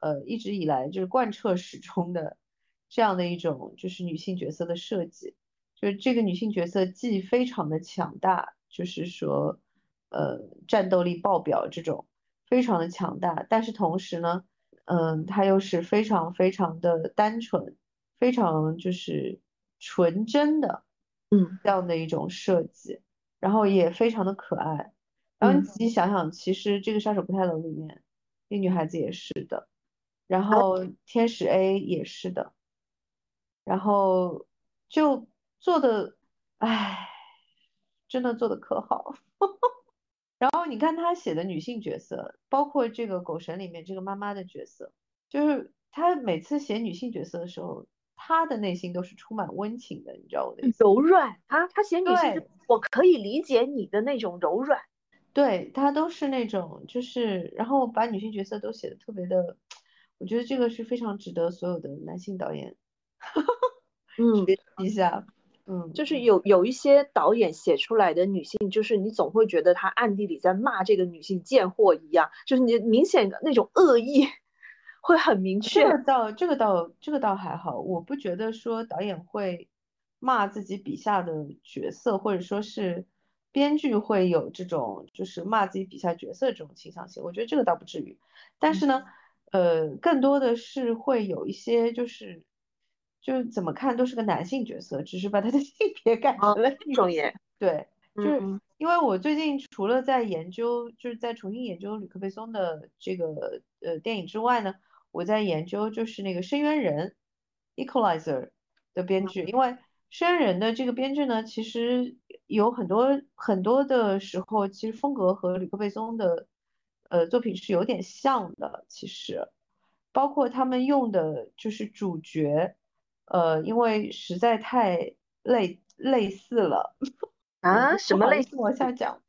呃，一直以来就是贯彻始终的这样的一种就是女性角色的设计。就是这个女性角色既非常的强大，就是说，呃，战斗力爆表这种非常的强大，但是同时呢，嗯，她又是非常非常的单纯，非常就是纯真的，嗯，这样的一种设计，然后也非常的可爱。然后你仔细想想，其实这个杀手不太冷里面，那女孩子也是的，然后天使 A 也是的，然后就。做的，唉，真的做的可好。然后你看他写的女性角色，包括这个狗神里面这个妈妈的角色，就是他每次写女性角色的时候，他的内心都是充满温情的，你知道我的意思？柔软，啊他写女性，我可以理解你的那种柔软。对他都是那种，就是然后把女性角色都写的特别的，我觉得这个是非常值得所有的男性导演，嗯，学习一下。嗯，就是有有一些导演写出来的女性，就是你总会觉得他暗地里在骂这个女性贱货一样，就是你明显的那种恶意会很明确。这个倒这个倒这个倒还好，我不觉得说导演会骂自己笔下的角色，或者说是编剧会有这种就是骂自己笔下角色这种倾向性，我觉得这个倒不至于。但是呢，呃，更多的是会有一些就是。就是怎么看都是个男性角色，只是把他的 性别改成了女。对，就是因为我最近除了在研究，就是在重新研究吕克贝松的这个呃电影之外呢，我在研究就是那个《深渊人》（Equalizer） 的编剧，因为《深渊人》的这个编剧呢，其实有很多很多的时候，其实风格和吕克贝松的呃作品是有点像的，其实包括他们用的就是主角。呃，因为实在太类类似了 啊，什么类似？往下讲，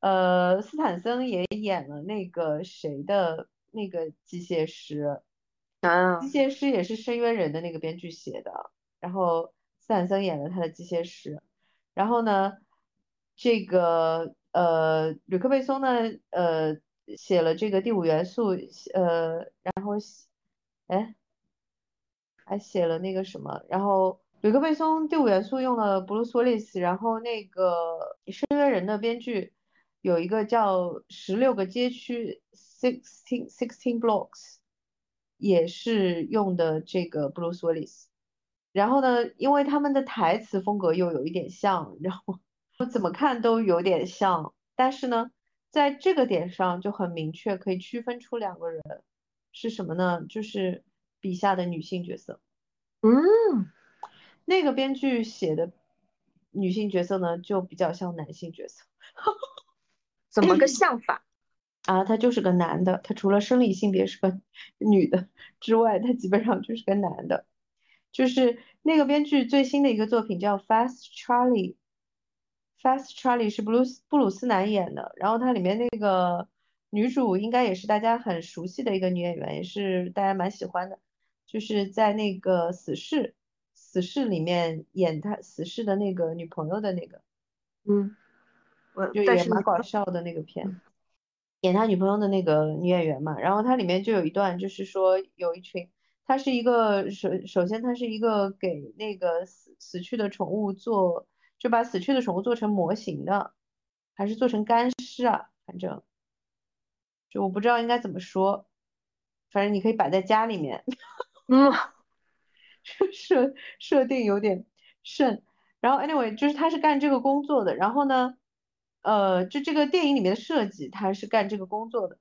呃，斯坦森也演了那个谁的那个机械师啊，机械师也是深渊人的那个编剧写的，然后斯坦森演了他的机械师，然后呢，这个呃，吕克贝松呢，呃，写了这个第五元素，呃，然后，哎。还写了那个什么，然后吕克贝松第五元素用了布鲁斯威利斯，然后那个深渊人的编剧有一个叫十六个街区 sixteen sixteen blocks，也是用的这个布鲁斯威利斯。然后呢，因为他们的台词风格又有一点像，然后我怎么看都有点像，但是呢，在这个点上就很明确可以区分出两个人是什么呢？就是。笔下的女性角色，嗯，那个编剧写的女性角色呢，就比较像男性角色。怎么个像法？啊，他就是个男的，他除了生理性别是个女的之外，他基本上就是个男的。就是那个编剧最新的一个作品叫《Fast Charlie》，《Fast Charlie》是布鲁斯布鲁斯南演的，然后它里面那个女主应该也是大家很熟悉的一个女演员，也是大家蛮喜欢的。就是在那个死侍死侍里面演他死侍的那个女朋友的那个，嗯，我就也蛮搞笑的那个片，演他女朋友的那个女演员嘛。然后它里面就有一段，就是说有一群，他是一个首首先他是一个给那个死死去的宠物做，就把死去的宠物做成模型的，还是做成干尸啊，反正就我不知道应该怎么说，反正你可以摆在家里面。嗯设设定有点甚，然后 anyway 就是他是干这个工作的，然后呢，呃，就这个电影里面的设计他是干这个工作的，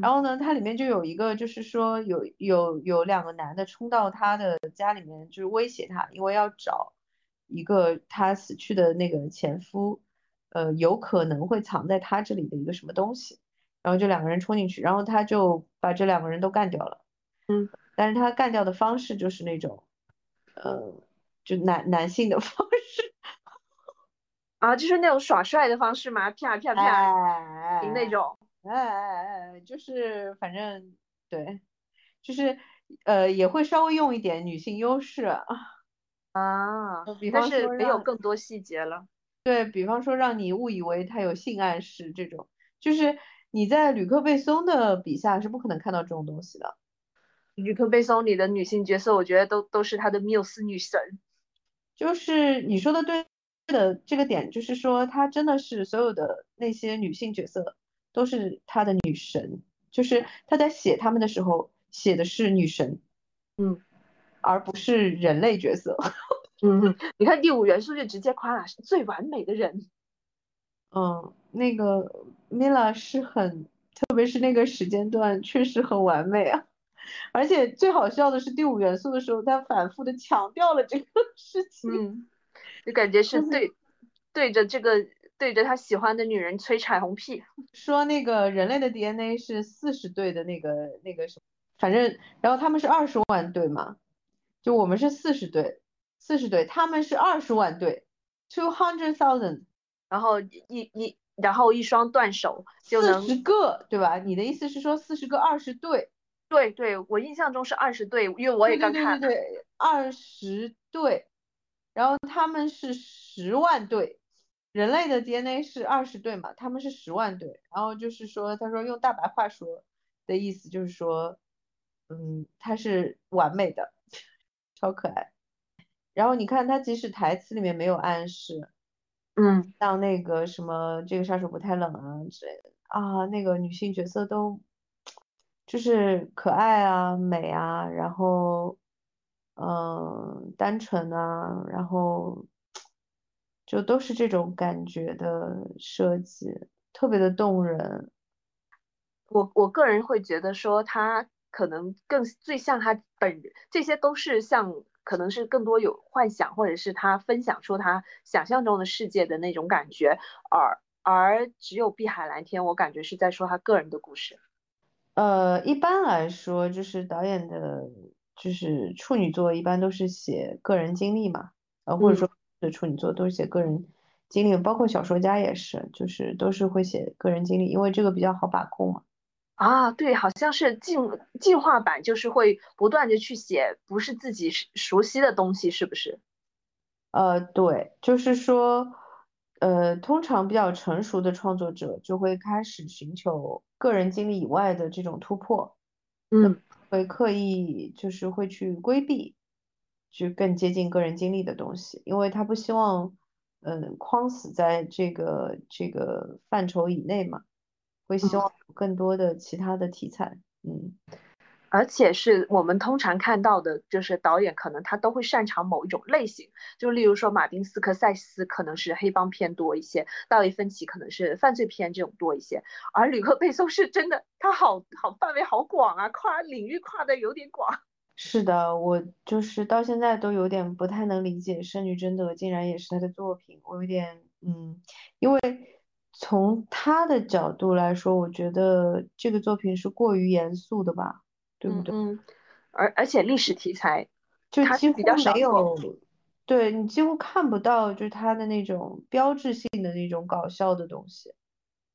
然后呢，它里面就有一个就是说有有有两个男的冲到他的家里面，就是威胁他，因为要找一个他死去的那个前夫，呃，有可能会藏在他这里的一个什么东西，然后就两个人冲进去，然后他就把这两个人都干掉了。嗯，但是他干掉的方式就是那种，呃，就男男性的方式，啊，就是那种耍帅的方式嘛？啪啪啪，哎那种。哎哎哎，就是反正对，就是呃也会稍微用一点女性优势啊，啊，比但是没有更多细节了。对比方说让你误以为他有性暗示这种，就是你在吕克贝松的笔下是不可能看到这种东西的。吕克贝松里的女性角色，我觉得都都是他的缪斯女神。就是你说的对的这个点，就是说她真的是所有的那些女性角色都是他的女神，就是他在写她们的时候写的是女神，嗯而不是人类角色。嗯，你看第五元素就直接夸了是最完美的人。嗯，那个 Mila 是很，特别是那个时间段确实很完美啊。而且最好笑的是第五元素的时候，他反复的强调了这个 事情。嗯，就感觉是就是对对着这个对着他喜欢的女人吹彩虹屁。说那个人类的 DNA 是四十对的那个那个什么，反正然后他们是二十万对嘛，就我们是四十对，四十对，他们是二十万对，two hundred thousand，然后一一然后一双断手就能四十个对吧？你的意思是说四十个二十对？对对，我印象中是二十对，因为我也刚看对对对，二十对，然后他们是十万对，人类的 DNA 是二十对嘛，他们是十万对，然后就是说，他说用大白话说的意思就是说，嗯，他是完美的，超可爱。然后你看他即使台词里面没有暗示，嗯。像那个什么这个杀手不太冷啊之类的啊，那个女性角色都就是可爱啊、美啊，然后嗯、单纯啊，然后就都是这种感觉的设计，特别的动人。我我个人会觉得说他可能更最像他本人，这些都是像可能是更多有幻想，或者是他分享出他想象中的世界的那种感觉，而而只有碧海蓝天，我感觉是在说他个人的故事。呃，一般来说，就是导演的，就是处女作一般都是写个人经历嘛，呃，或者嗯说的处女作都是写个人经历，包括小说家也是，就是都是会写个人经历，因为这个比较好把控嘛。啊，对，好像是进进化版，就是会不断的去写不是自己熟熟悉的东西，是不是？呃，对，就是说，呃，通常比较成熟的创作者就会开始寻求个人经历以外的这种突破，嗯。会刻意就是会去规避，去更接近个人经历的东西，因为他不希望，嗯，框死在这个这个范畴以内嘛，会希嗯。望有更多的其他的题材，嗯。而且是我们通常看到的，就是导演可能他都会擅长某一种类型，就例如说马丁斯科塞斯可能是黑帮片多一些，大卫芬奇可能是犯罪片这种多一些，而吕克贝松是真的，他好好范围好广啊，跨领域跨的有点广。是的，我就是到现在都有点不太能理解《圣女贞德》竟然也是他的作品，我有点嗯，因为从他的角度来说，我觉得这个作品是过于严肃的吧，对不对？嗯嗯，而而且历史题材就几乎他比较少没有，对你几乎看不到就是他的那种标志性的那种搞笑的东西。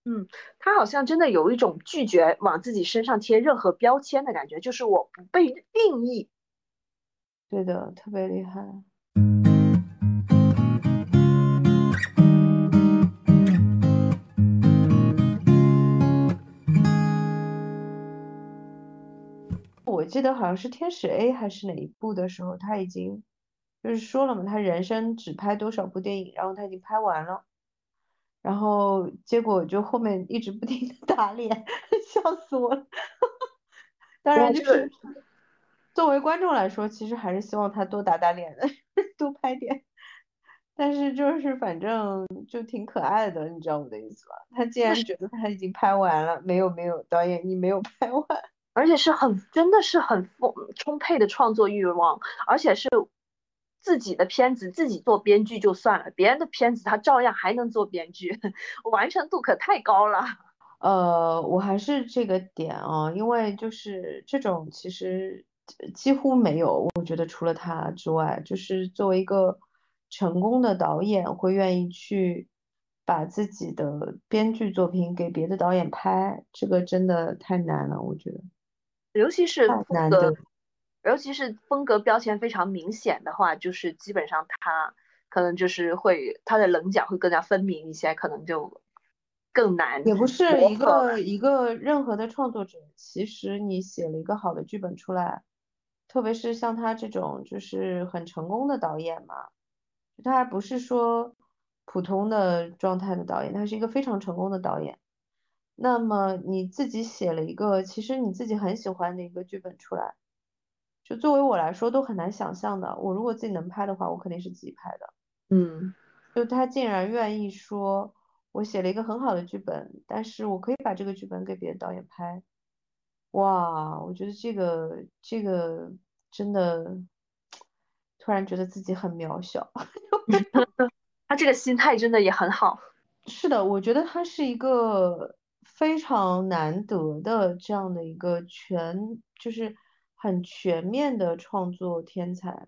嗯他好像真的有一种拒绝往自己身上贴任何标签的感觉，就是我不被定义，对的，特别厉害。我记得好像是天使 A 还是哪一部的时候，他已经就是说了嘛，他人生只拍多少部电影，然后他已经拍完了，然后结果就后面一直不停的打脸，笑死我了。当然就是作为观众来说，其实还是希望他多打打脸的，多拍点。但是就是反正就挺可爱的，你知道我的意思吧？他既然觉得他已经拍完了，没有没有，导演你没有拍完。而且是很真的是很丰充沛的创作欲望，而且是自己的片子自己做编剧就算了，别人的片子他照样还能做编剧，完成度可太高了。呃，我还是这个点啊，因为就是这种其实几乎没有，我觉得除了他之外，就是作为一个成功的导演，会愿意去把自己的编剧作品给别的导演拍，这个真的太难了，我觉得。尤其是风格，尤其是风格标签非常明显的话，就是基本上他可能就是会他的棱角会更加分明一些，可能就更难。也不是一个一个任何的创作者，其实你写了一个好的剧本出来，特别是像他这种就是很成功的导演嘛，他还不是说普通的状态的导演，他是一个非常成功的导演。那么你自己写了一个，其实你自己很喜欢的一个剧本出来，就作为我来说都很难想象的。我如果自己能拍的话，我肯定是自己拍的。嗯，就他竟然愿意说，我写了一个很好的剧本，但是我可以把这个剧本给别的导演拍。哇，我觉得这个这个真的，突然觉得自己很渺小。他这个心态真的也很好。是的，我觉得他是一个。非常难得的这样的一个全，就是很全面的创作天才。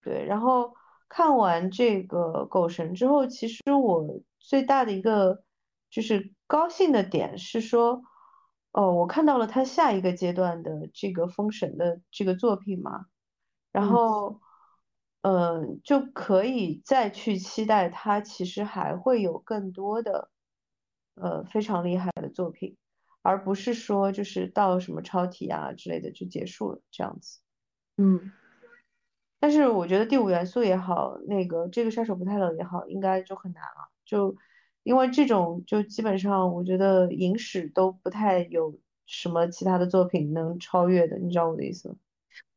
对，然后看完这个《狗神》之后，其实我最大的一个就是高兴的点是说，哦，我看到了他下一个阶段的这个封神的这个作品嘛，然后，嗯，就可以再去期待他其实还会有更多的。呃，非常厉害的作品，而不是说就是到什么超体啊之类的就结束了这样子。嗯，但是我觉得第五元素也好，那个这个杀手不太冷也好，应该就很难了。就因为这种，就基本上我觉得影史都不太有什么其他的作品能超越的，你知道我的意思吗？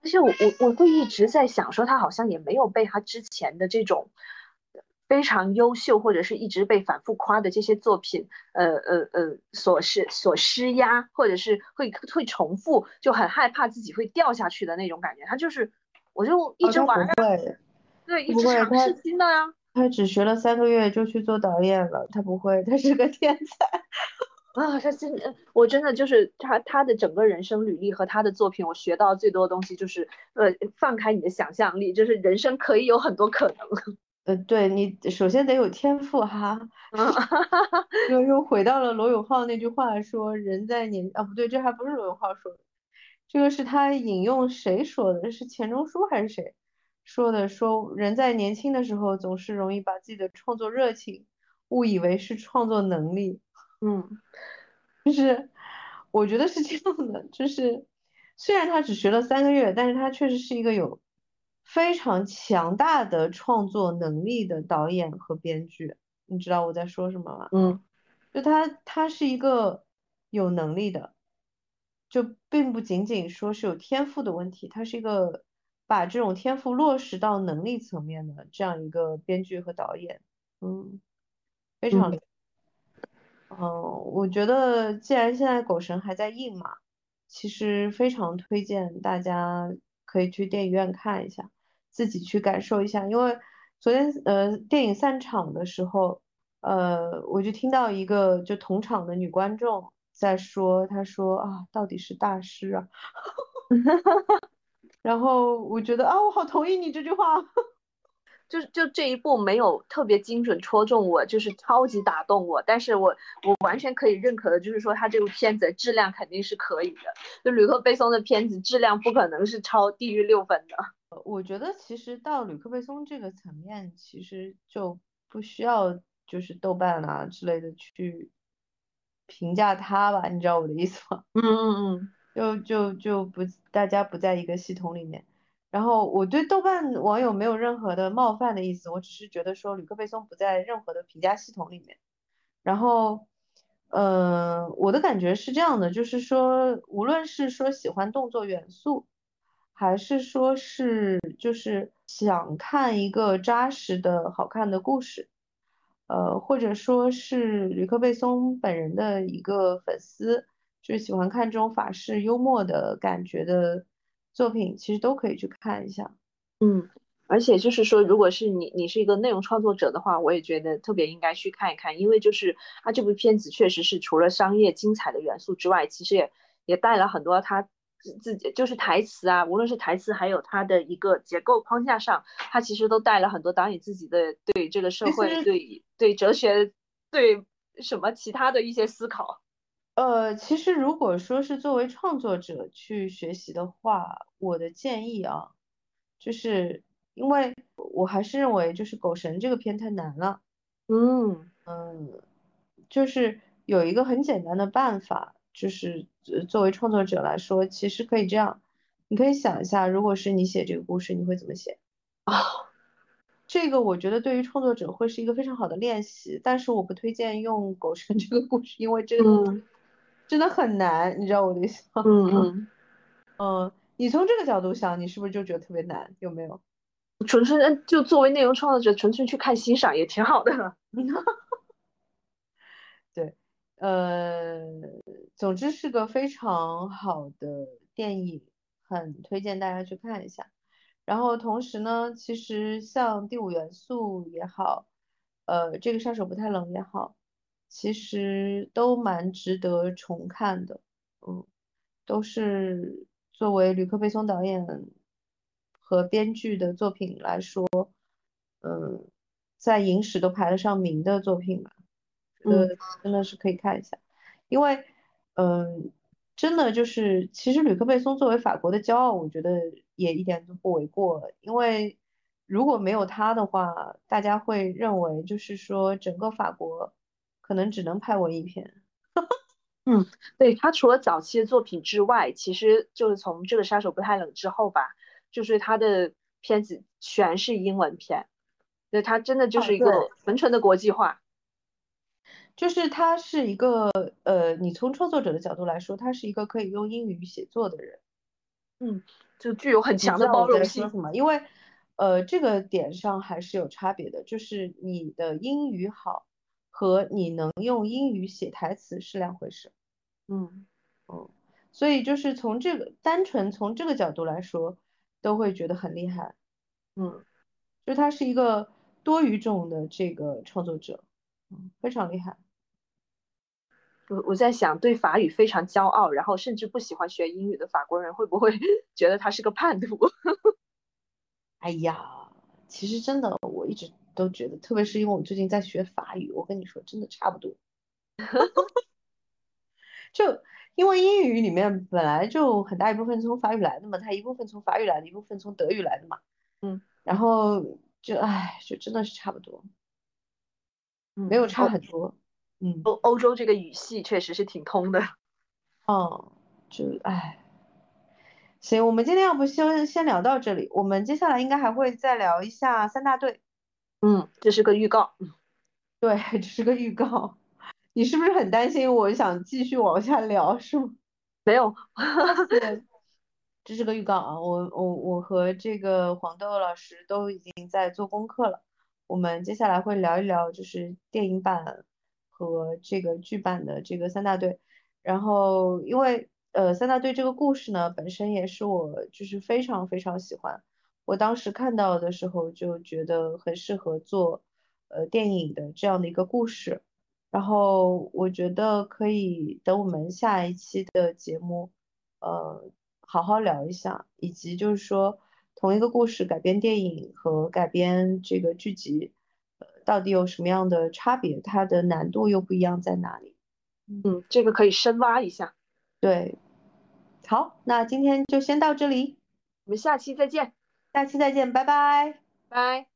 而且我我我会一直在想，说他好像也没有被他之前的这种。非常优秀，或者是一直被反复夸的这些作品，呃呃呃，所施所施压，或者是会会重复，就很害怕自己会掉下去的那种感觉。他就是，我就一直玩，对，一直尝试新的呀。他只学了三个月就去做导演了，他不会，他是个天才 啊！他真，我真的就是他他的整个人生履历和他的作品，我学到最多的东西就是，呃，放开你的想象力，就是人生可以有很多可能。呃，对你首先得有天赋哈，又又 回到了罗永浩那句话说人在年啊不对，这还不是罗永浩说的，这个是他引用谁说的？是钱钟书还是谁说的？说人在年轻的时候总是容易把自己的创作热情误以为是创作能力，嗯，就是我觉得是这样的，就是虽然他只学了三个月，但是他确实是一个有。非常强大的创作能力的导演和编剧，你知道我在说什么吗？嗯，就他，他是一个有能力的，就并不仅仅说是有天赋的问题，他是一个把这种天赋落实到能力层面的这样一个编剧和导演。嗯，非常，嗯，我觉得既然现在《狗神》还在映嘛，其实非常推荐大家可以去电影院看一下。自己去感受一下，因为昨天呃电影散场的时候，呃我就听到一个就同场的女观众在说，她说啊到底是大师啊，然后我觉得啊我好同意你这句话，就是就这一部没有特别精准戳中我，就是超级打动我，但是我我完全可以认可的，就是说他这部片子质量肯定是可以的，就吕克贝松的片子质量不可能是超低于六分的。我觉得其实到吕克贝松这个层面，其实就不需要就是豆瓣啊之类的去评价他吧，你知道我的意思吗？嗯嗯嗯，就就就不大家不在一个系统里面。然后我对豆瓣网友没有任何的冒犯的意思，我只是觉得说吕克贝松不在任何的评价系统里面。然后，呃，我的感觉是这样的，就是说，无论是说喜欢动作元素，还是说是就是想看一个扎实的好看的故事，呃，或者说是吕克贝松本人的一个粉丝，就是喜欢看这种法式幽默的感觉的作品，其实都可以去看一下。嗯，而且就是说，如果是你你是一个内容创作者的话，我也觉得特别应该去看一看，因为就是他这部片子确实是除了商业精彩的元素之外，其实也也带了很多他自自己就是台词啊，无论是台词还有它的一个结构框架上，它其实都带了很多导演自己的对这个社会、对对哲学、对什么其他的一些思考。呃，其实如果说是作为创作者去学习的话，我的建议啊，就是因为我还是认为就是《狗神》这个片太难了。嗯嗯，就是有一个很简单的办法，就是呃作为创作者来说，其实可以这样，你可以想一下，如果是你写这个故事，你会怎么写？啊，这个我觉得对于创作者会是一个非常好的练习，但是我不推荐用《狗神》这个故事，因为这个嗯真的很难，你知道我的意思吗？嗯嗯，嗯，你从这个角度想，你是不是就觉得特别难？有没有？纯粹嗯就作为内容创作者，纯粹去看欣赏也挺好的。呃，总之是个非常好的电影，很推荐大家去看一下。然后同时呢，其实像《第五元素》也好，呃，这个杀手不太冷也好，其实都蛮值得重看的。嗯，都是作为吕克·贝松导演和编剧的作品来说，嗯，在影史都排得上名的作品吧。嗯呃，真的是可以看一下，因为，嗯，真的就是，其实吕克贝松作为法国的骄傲，我觉得也一点都不为过，因为如果没有他的话，大家会认为就是说整个法国可能只能拍文艺片。嗯，对，他除了早期的作品之外，其实就是从这个杀手不太冷之后吧，就是他的片子全是英文片，对，他真的就啊，是一，个纯纯的国际化。就是他是一个，呃，你从创作者的角度来说，他是一个可以用英语写作的人。嗯，就具有很强的包容性。在说什么？因为，呃，这个点上还是有差别的，就是你的英语好和你能用英语写台词是两回事。嗯嗯，所以就是从这个单纯从这个角度来说，都会觉得很厉害。嗯，就他是一个多语种的这个创作者，嗯，非常厉害。我我在想，对法语非常骄傲，然后甚至不喜欢学英语的法国人，会不会 觉得他是个叛徒？哎呀，其实真的，我一直都觉得，特别是因为我最近在学法语，我跟你说，真的差不多。就因为英语里面本来就很大一部分从法语来的嘛，它一部分从法语来的，一部分从德语来的嘛，嗯然后就唉，就真的是差不多，没嗯，有差很多，嗯，欧欧洲这个语系确实是挺通的。哦，就唉，行，我们今天要不先先聊到这里，我们接下来应该还会再聊一下三大队，嗯，这是个预告。对，这是个预告，你是不是很担心我想继续往下聊，是吗？没有，对，这是个预告啊，我我我和这个黄豆老师都已经在做功课了，我们接下来会聊一聊就是电影版和这个剧版的这个三大队，然后因为呃三大队这个故事呢本身也是我就是非常非常喜欢，我当时看到的时候就觉得很适合做呃电影的这样的一个故事。然后我觉得可以等我们下一期的节目，呃，好好聊一下，以及就是说同一个故事改编电影和改编这个剧集，到底有什么样的差别，它的难度又不一样在哪里？嗯，嗯，这个可以深挖一下。对，好，那今天就先到这里，我们下期再见。下期再见，拜拜。拜。